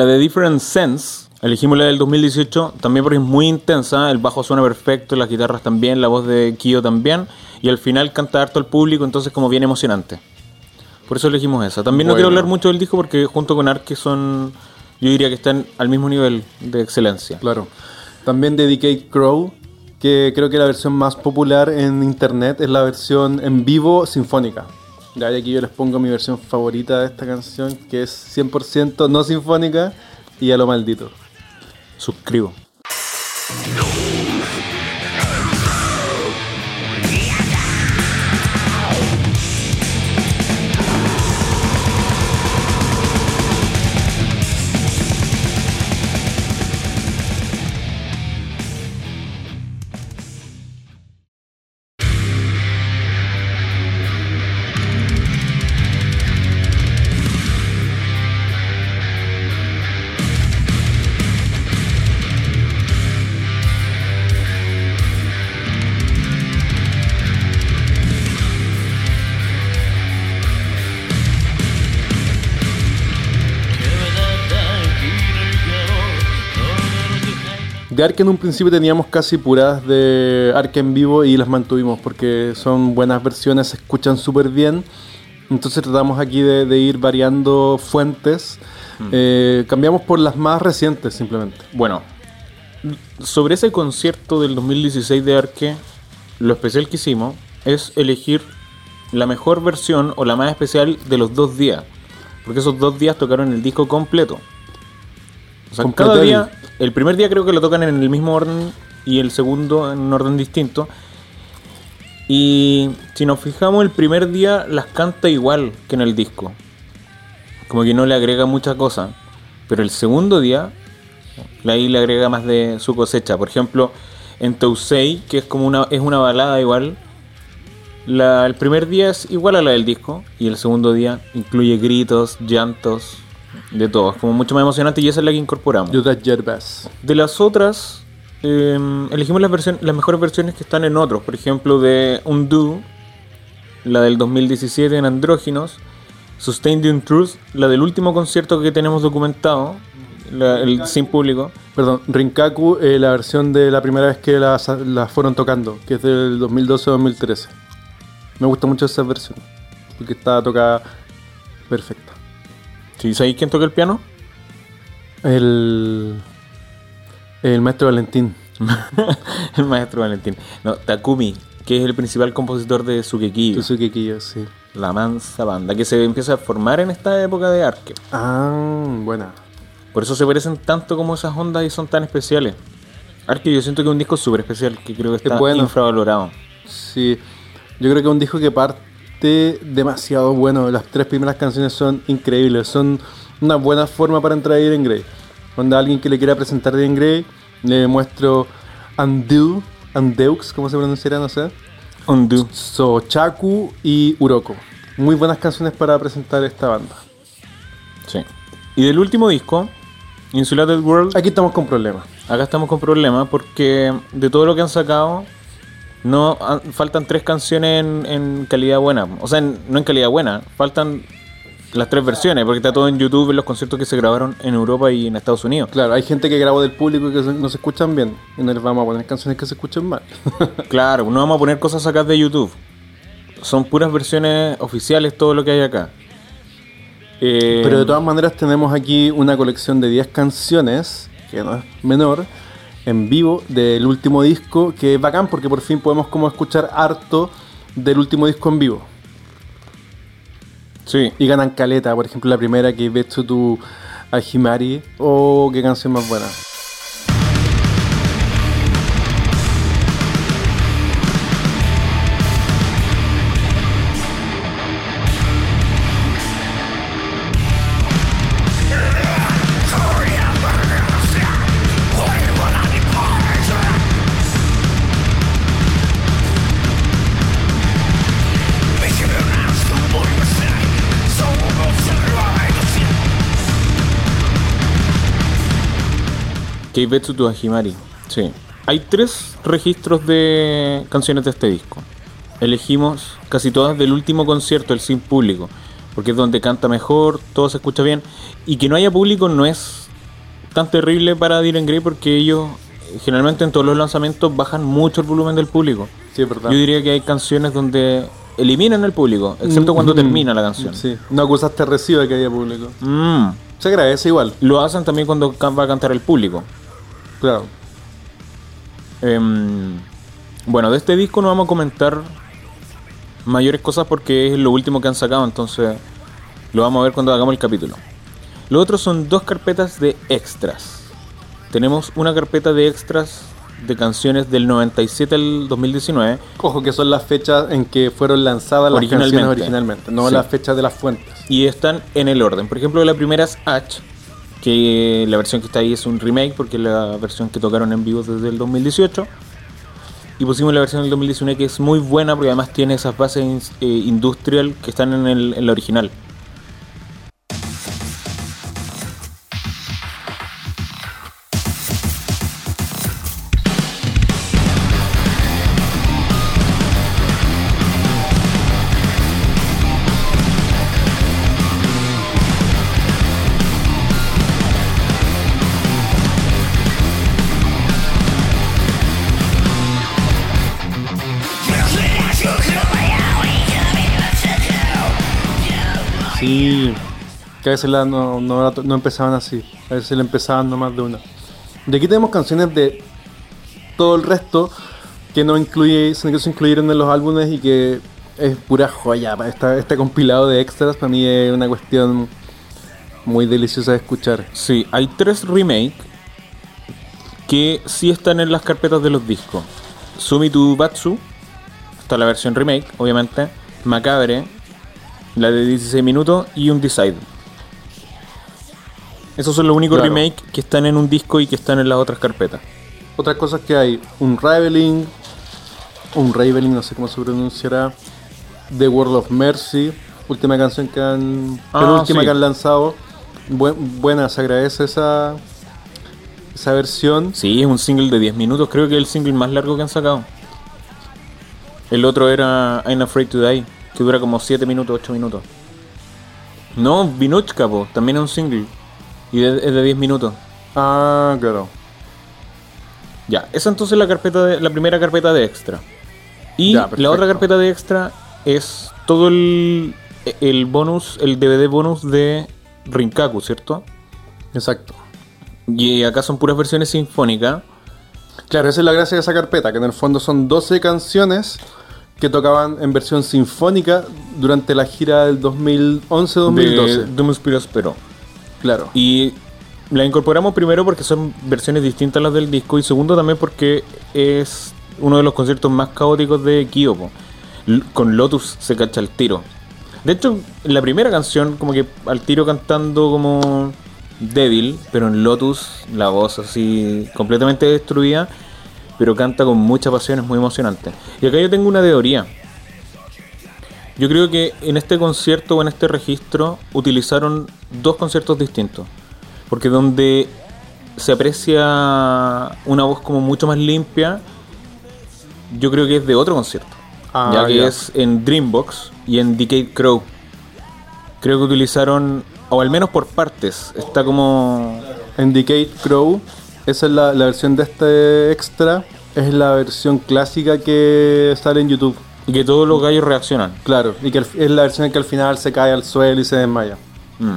La de Different Sense, elegimos la del 2018 también porque es muy intensa, el bajo suena perfecto, las guitarras también, la voz de Kyo también, y al final canta harto al público, entonces como bien emocionante. Por eso elegimos esa. También no Bueno. quiero hablar mucho del disco porque junto con Ark son, yo diría que están al mismo nivel de excelencia. Claro. También de Decade Crow, que creo que la versión más popular en internet es la versión en vivo sinfónica. Aquí yo les pongo mi versión favorita de esta canción, que es 100% no sinfónica y a lo maldito. Suscribo. De Ark en un principio teníamos casi puras de Ark en vivo y las mantuvimos porque son buenas versiones, se escuchan súper bien. Entonces tratamos aquí de, de ir variando fuentes. Eh, cambiamos por las más recientes simplemente. Bueno, sobre ese concierto del 2016 de Arque, lo especial que hicimos es elegir la mejor versión o la más especial de los dos días. Porque esos dos días tocaron el disco completo. O sea, cada día, el primer día creo que lo tocan en el mismo orden y el segundo en un orden distinto. Y si nos fijamos, el primer día las canta igual que en el disco. Como que no le agrega mucha cosa. Pero el segundo día, ahí le agrega más de su cosecha. Por ejemplo, en Tousei, que es como una, es una balada igual. La, el primer día es igual a la del disco. Y el segundo día incluye gritos, llantos, de todo. Es como mucho más emocionante y esa es la que incorporamos. Judas Yerbas. De las otras, eh, elegimos las, versiones, las mejores versiones que están en otros. Por ejemplo, de Undo, la del 2017 en Andróginos. Sustained in Truth, la del último concierto que tenemos documentado, la- el sin público. Perdón, Rinkaku, eh, la versión de la primera vez que la, la fueron tocando, que es del 2012-2013. Me gusta mucho esa versión, porque está tocada perfecta. ¿Sí, ¿Sabéis quién toca el piano? El, el maestro Valentín. el maestro Valentín. No, Takumi, que es el principal compositor de Sukekiyo, Suzuki Kiyo, sí. la mansa banda, que se empieza a formar en esta época de Arque. Ah, buena. Por eso se parecen tanto como esas ondas y son tan especiales. Arque yo siento que es un disco súper especial, que creo que está bueno. infravalorado. Sí, yo creo que es un disco que parte demasiado bueno. Las tres primeras canciones son increíbles, son una buena forma para entrar a Iron Grey. Cuando alguien que le quiera presentar Iron Grey, le muestro Undo, Andeux, ¿cómo se pronunciará? No sé. Undo. Sochaku y Uroko. Muy buenas canciones para presentar esta banda. Sí. Y del último disco, Insulated World, Aquí estamos con problemas. acá estamos con problemas porque de todo lo que han sacado, no han- faltan tres canciones en, en calidad buena. O sea, en- no en calidad buena, faltan las tres versiones, porque está todo en YouTube en los conciertos que se grabaron en Europa y en Estados Unidos. Claro, hay gente que grabó del público y que no se escuchan bien. Y no les vamos a poner canciones que se escuchen mal. Claro, no vamos a poner cosas acá de YouTube. Son puras versiones oficiales todo lo que hay acá. Eh, Pero de todas maneras tenemos aquí una colección de 10 canciones, que no es menor, en vivo del último disco, que es bacán porque por fin podemos como escuchar harto del último disco en vivo. Sí, Y ganan caleta, por ejemplo la primera que ves tu Himari, oh, qué canción más buena. Keibetsu to Himari. Sí. Hay tres registros de canciones de este disco. Elegimos casi todas del último concierto, el sin público. porque es donde canta mejor, todo se escucha bien. Y que no haya público no es tan terrible para Diren Grey porque ellos generalmente en todos los lanzamientos bajan mucho el volumen del público. Sí. Yo diría que hay canciones donde eliminan el público, excepto cuando Mm, termina la canción. Sí, no acusaste recibo de que haya público. Mm. Se agradece igual, Lo hacen también cuando va a cantar el público. Claro. Em, bueno, de este disco no vamos a comentar mayores cosas porque es lo último que han sacado, entonces lo vamos a ver cuando hagamos el capítulo. Lo otro son dos carpetas de extras. Tenemos una carpeta de extras de canciones del 97 al 2019 Ojo que son las fechas en que fueron lanzadas las canciones originalmente, no Sí. las fechas de las fuentes. y están en el orden. Por ejemplo, la primera es H, que la versión que está ahí es un remake porque es la versión que tocaron en vivo desde el 2018. Y pusimos la versión del 2019 que es muy buena porque además tiene esas bases eh, industrial que están en, el, en la original. Que a veces la- no, no, empezaban así, a veces le empezaban nomás de una. Y aquí tenemos canciones de todo el resto que no incluye, que se incluyeron en los álbumes y que es pura joya. Esta, este compilado de extras para mí es una cuestión muy deliciosa de escuchar. Sí, hay tres remakes que sí están en las carpetas de los discos. Sumi to Batsu, está la versión remake, obviamente. Macabre, la de 16 minutos y un Decide. Esos son los únicos Claro. remakes que están en un disco y que están en las otras carpetas. Otras cosas que hay, un Raveling, un Raveling, no sé cómo se pronunciará, The World of Mercy, última canción que han, Ah, penúltima sí. que han lanzado. Buen- buena, se agradece esa, esa versión. Sí, es un single de 10 minutos, creo que es el single más largo que han sacado. El otro era I'm Afraid to Die, que dura como 7 minutos, 8 minutos. No, Vinuchka, po, también es un single. Y es de 10 minutos. Ah, claro. Ya, esa entonces es la carpeta de, la primera carpeta de extra. Y Ya, la otra carpeta de extra es todo el, el bonus, el DVD bonus de Rinkaku, ¿cierto? Exacto. Y acá son puras versiones sinfónicas. Claro, esa es la gracia de esa carpeta, que en el fondo son 12 canciones que tocaban en versión sinfónica durante la gira del 2011-2012. de Spirits Pero. Claro. Y la incorporamos primero porque son versiones distintas a las del disco y segundo también porque es uno de los conciertos más caóticos de Kyo. po. L- Con Lotus se cacha el tiro. De hecho, en la primera canción como que al tiro cantando como débil, pero en Lotus la voz así completamente destruida, pero canta con mucha pasión, es muy emocionante. Y acá yo tengo una teoría. Yo creo que en este concierto o en este registro utilizaron dos conciertos distintos. Porque donde se aprecia una voz como mucho más limpia, yo creo que es de otro concierto. Ah, ya que es en Dreambox y en Decade Crow. Creo que utilizaron, o al menos por partes, está como... En Decade Crow, esa es la, la versión de este extra, es la versión clásica que sale en YouTube. Y que todos los gallos reaccionan. Claro, y que al- es la versión en que al final se cae al suelo y se desmaya. Mm.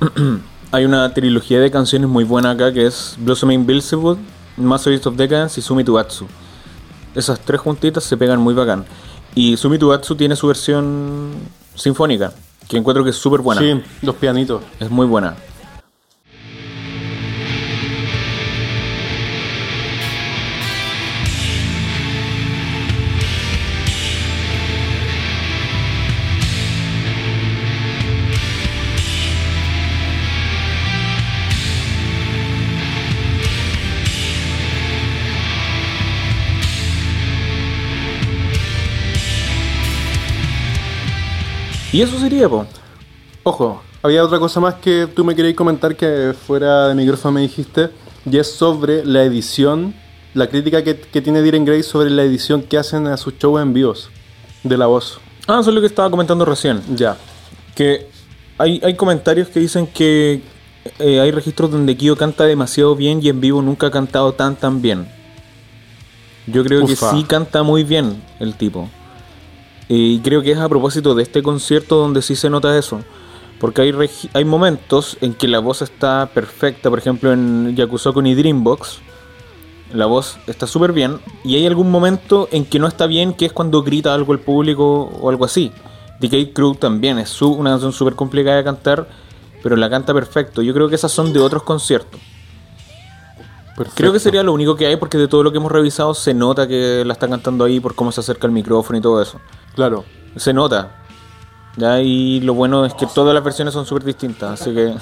Hay una trilogía de canciones muy buena acá que es Blossoming Beelzebub, Masterpiece of Decadence y Sumi to Atsu. Esas tres juntitas se pegan muy bacán. Y Sumi to Atsu tiene su versión sinfónica, que encuentro que es súper buena. Sí, los pianitos. Es muy buena. Y eso sería, po. Ojo, había otra cosa más que tú me querías comentar que fuera de micrófono me dijiste, y es sobre la edición, la crítica que, que tiene Diren Gray sobre la edición que hacen a sus shows en vivos de la voz. Ah, eso es lo que estaba comentando recién. Ya. Que hay, hay comentarios que dicen que eh, hay registros donde Kyo canta demasiado bien y en vivo nunca ha cantado tan tan bien. Yo creo Ufa. que sí canta muy bien el tipo. Y creo que es a propósito de este concierto donde sí se nota eso. Porque hay, hay momentos en que la voz está perfecta. Por ejemplo, en Yakusoku ni Dreambox. La voz está súper bien. Y hay algún momento en que no está bien, que es cuando grita algo el público o algo así. Decay Crew también es una canción súper complicada de cantar. Pero la canta perfecto. Yo creo que esas son de otros conciertos. Perfecto. Creo que sería lo único que hay porque de todo lo que hemos revisado se nota que la está cantando ahí por cómo se acerca el micrófono y todo eso. Claro. Se nota. Ya, y lo bueno es que todas las versiones son súper distintas, así que.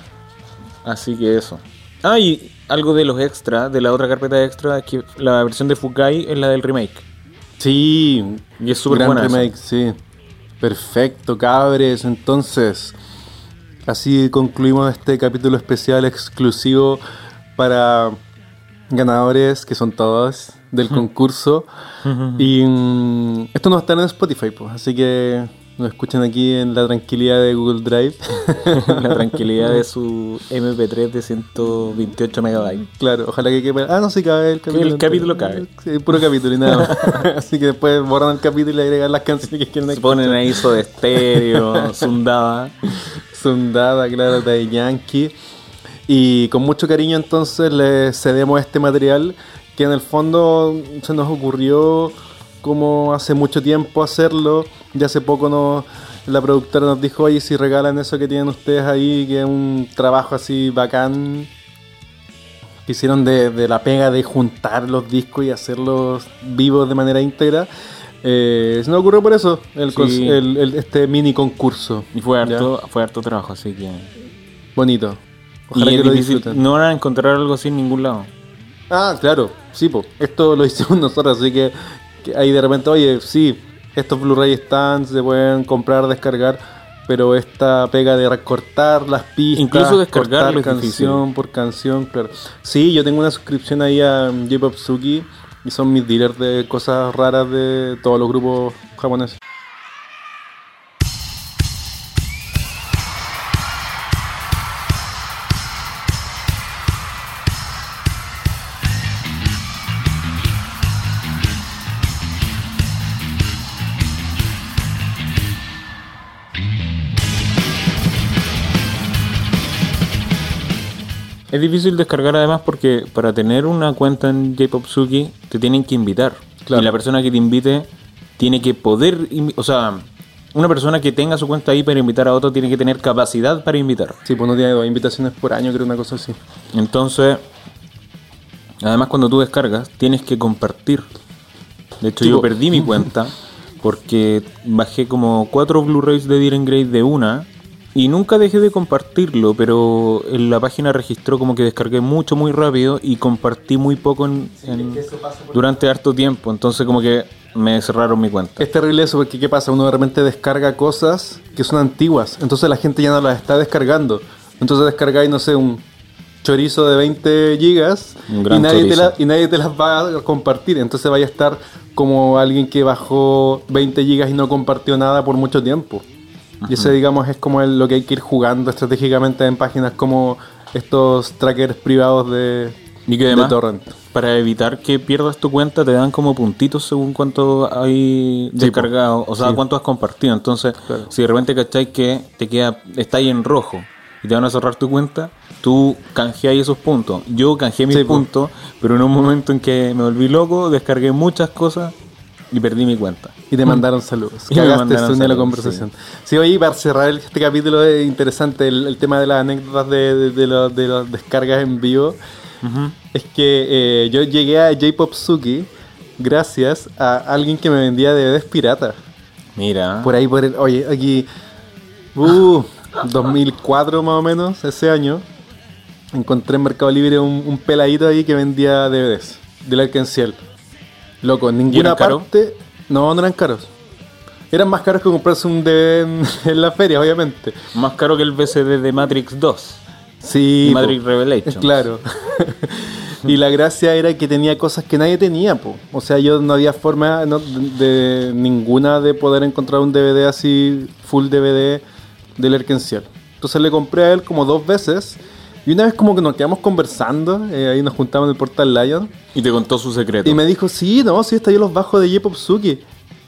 así que eso. Ah, y algo de los extras, de la otra carpeta extra, es que la versión de Fukai es la del remake. Sí. Y es súper buena. remake, sí. Perfecto, cabres. Entonces, así concluimos este capítulo especial exclusivo para ganadores, que son todos, del concurso. Y mm, esto no está en Spotify, pues, así que nos escuchan aquí en la tranquilidad de Google Drive. la tranquilidad de su MP3 de 128 megabytes. Claro, ojalá que quepa. Ah, no, sí cabe el capítulo. el capítulo cabe. Sí, puro capítulo y nada más. Así que después borran el capítulo y agregan las canciones que quieren Se ponen ahí de estéreo, Sundaba. Sundada, claro, de Yankee. Y con mucho cariño entonces le cedemos este material que en el fondo se nos ocurrió como hace mucho tiempo hacerlo. Y hace poco nos, la productora nos dijo, oye, si regalan eso que tienen ustedes ahí, que es un trabajo así bacán que hicieron de, de la pega de juntar los discos y hacerlos vivos de manera íntegra. Eh, se nos ocurrió por eso el, Sí. el- el- este mini concurso. Y fue ¿Ya? harto, fue harto trabajo, así que. Bonito. Ojalá y que lo disfruten. no van a encontrar algo así en ningún lado. Ah, claro, sí, po. Esto lo hicimos nosotros, así que, que ahí de repente, oye, sí, estos Blu-ray están, se pueden comprar, descargar, pero esta pega de recortar las pistas, Incluso descargarlo cortar canción por canción, claro. Sí, yo tengo una suscripción ahí a J-Pop Suki y son mis dealers de cosas raras de todos los grupos japoneses. Es difícil descargar además porque para tener una cuenta en J-Pop Suki te tienen que invitar. Claro. Y la persona que te invite tiene que poder, o sea, una persona que tenga su cuenta ahí para invitar a otro tiene que tener capacidad para invitar. Sí, pues no tiene dos invitaciones por año, creo, una cosa así. Entonces, además cuando tú descargas, tienes que compartir. De hecho, yo perdí mi cuenta porque bajé como cuatro Blu-rays de Diren Grey de una y nunca dejé de compartirlo, pero en la página registró como que descargué mucho muy rápido y compartí muy poco en, en- durante harto tiempo. Entonces como que me cerraron mi cuenta. Es terrible eso porque ¿qué pasa? Uno de repente descarga cosas que son antiguas, entonces la gente ya no las está descargando. Entonces descargáis, no sé, un chorizo de 20 gigas y nadie, te la- y nadie te las va a compartir. Entonces vaya a estar como alguien que bajó 20 gigas y no compartió nada por mucho tiempo. Y ese, digamos, es como el- lo que hay que ir jugando estratégicamente en páginas como estos trackers privados de, Y que de además, torrent. para evitar que pierdas tu cuenta, te dan como puntitos según cuánto hay descargado, o sea, Sí. cuánto has compartido. Entonces, Claro. si de repente cacháis que te queda, está ahí en rojo y te van a cerrar tu cuenta, tú canjeáis esos puntos. Yo canjeé mis Sí, puntos, pero en un momento en que me volví loco, descargué muchas cosas y perdí mi cuenta. Y te mandaron saludos. Y Cagaste mandaron unió la saludos, conversación. Sí. oye, para cerrar este capítulo es interesante el, el tema de las anécdotas de, de, de los- de las descargas en vivo. Es que eh, yo llegué a J-Pop Suki gracias a alguien que me vendía DVDs pirata. Mira, Por ahí, por el, oye, aquí, uh, 2004 más o menos, ese año, encontré en Mercado Libre un, un peladito ahí que vendía DVDs del Arkenciel. Loco, en ninguna parte. No, no eran caros. Eran más caros que comprarse un DVD en, en la feria, obviamente. más caro que el VCD de Matrix 2 Sí. y. Matrix Revelations. Claro. y la gracia era que tenía cosas que nadie tenía, po. O sea, yo no había forma no, de, de ninguna de poder encontrar un DVD así, full DVD del Erkenciel. Entonces le compré a él como dos veces. Y una vez como que nos quedamos conversando, eh, ahí nos juntamos en el portal Lion. Y te contó su secreto. Y me dijo, sí, no, sí, está yo los bajo de J-Pop Suki.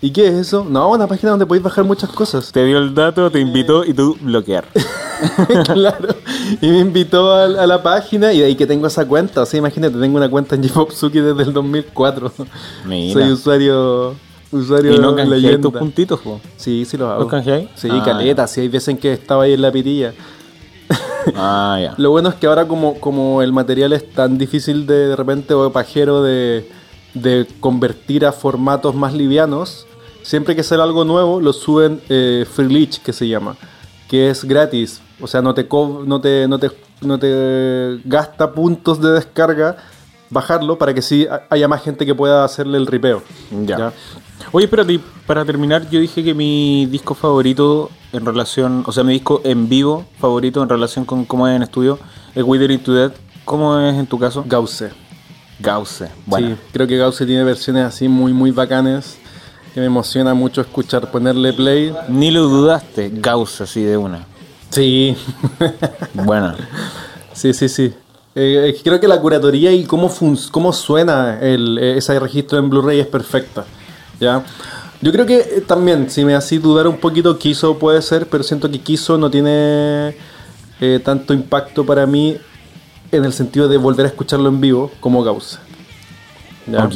¿Y qué es eso? No, una página donde podéis bajar muchas cosas. Te dio el dato, te invitó y tú bloquear. claro. Y me invitó a, a la página y de ahí que tengo esa cuenta. O sea, imagínate, tengo una cuenta en J-Pop Suki desde el 2004. Mira. Soy usuario, usuario y no canjeáis tus puntitos, po. Sí, sí los hago. ¿Los canjeáis? Sí, Ah, caleta. Sí, hay veces en que estaba ahí en la pitilla. Ah. Lo bueno es que ahora como, como el material es tan difícil de, de repente o pajero de, de convertir a formatos más livianos, siempre que sale algo nuevo lo suben eh, Free Leech, que se llama, que es gratis. O sea, no te, no te, no te, no te gasta puntos de descarga bajarlo para que sí ha- haya más gente que pueda hacerle el ripeo. Ya. Oye, espérate, para terminar, yo dije que mi disco favorito en relación, o sea, mi disco en vivo favorito en relación con cómo es en estudio es Withering to Death. ¿Cómo es en tu caso? Gauze. Gauze. Bueno, Sí, creo que Gauze tiene versiones así muy, muy bacanes que me emociona mucho escuchar, ponerle play. ni lo dudaste, Gauze así de una. Sí, Bueno, sí, sí, sí. Eh, creo que la curatoría y cómo, fun- cómo suena el, eh, ese registro en Blu-ray es perfecta. ¿ya? Yo creo que eh, también, si me haces dudar un poquito, Kiso puede ser, pero siento que Kiso no tiene eh, tanto impacto para mí en el sentido de volver a escucharlo en vivo como Gauss. ¿Ya?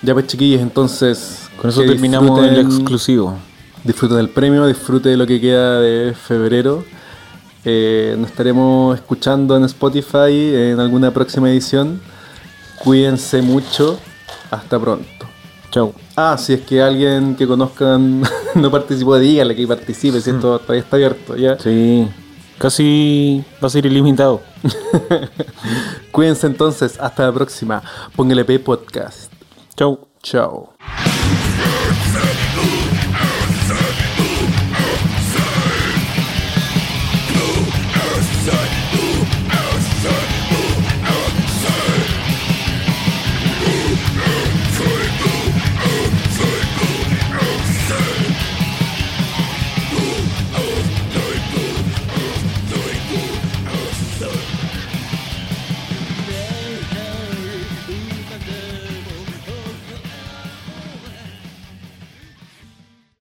Ya pues chiquillos, entonces... Con eso terminamos el exclusivo. Disfruten del premio, disfruten de lo que queda de febrero. Eh, nos estaremos escuchando en Spotify en alguna próxima edición. Cuídense mucho. Hasta pronto. Chau. Ah, si es que alguien que conozcan no participó, dígale que participe, si esto todavía está abierto. ¿ya? Sí, casi va a ser ilimitado. Cuídense entonces, hasta la próxima. Póngale P Podcast. Chau. Seven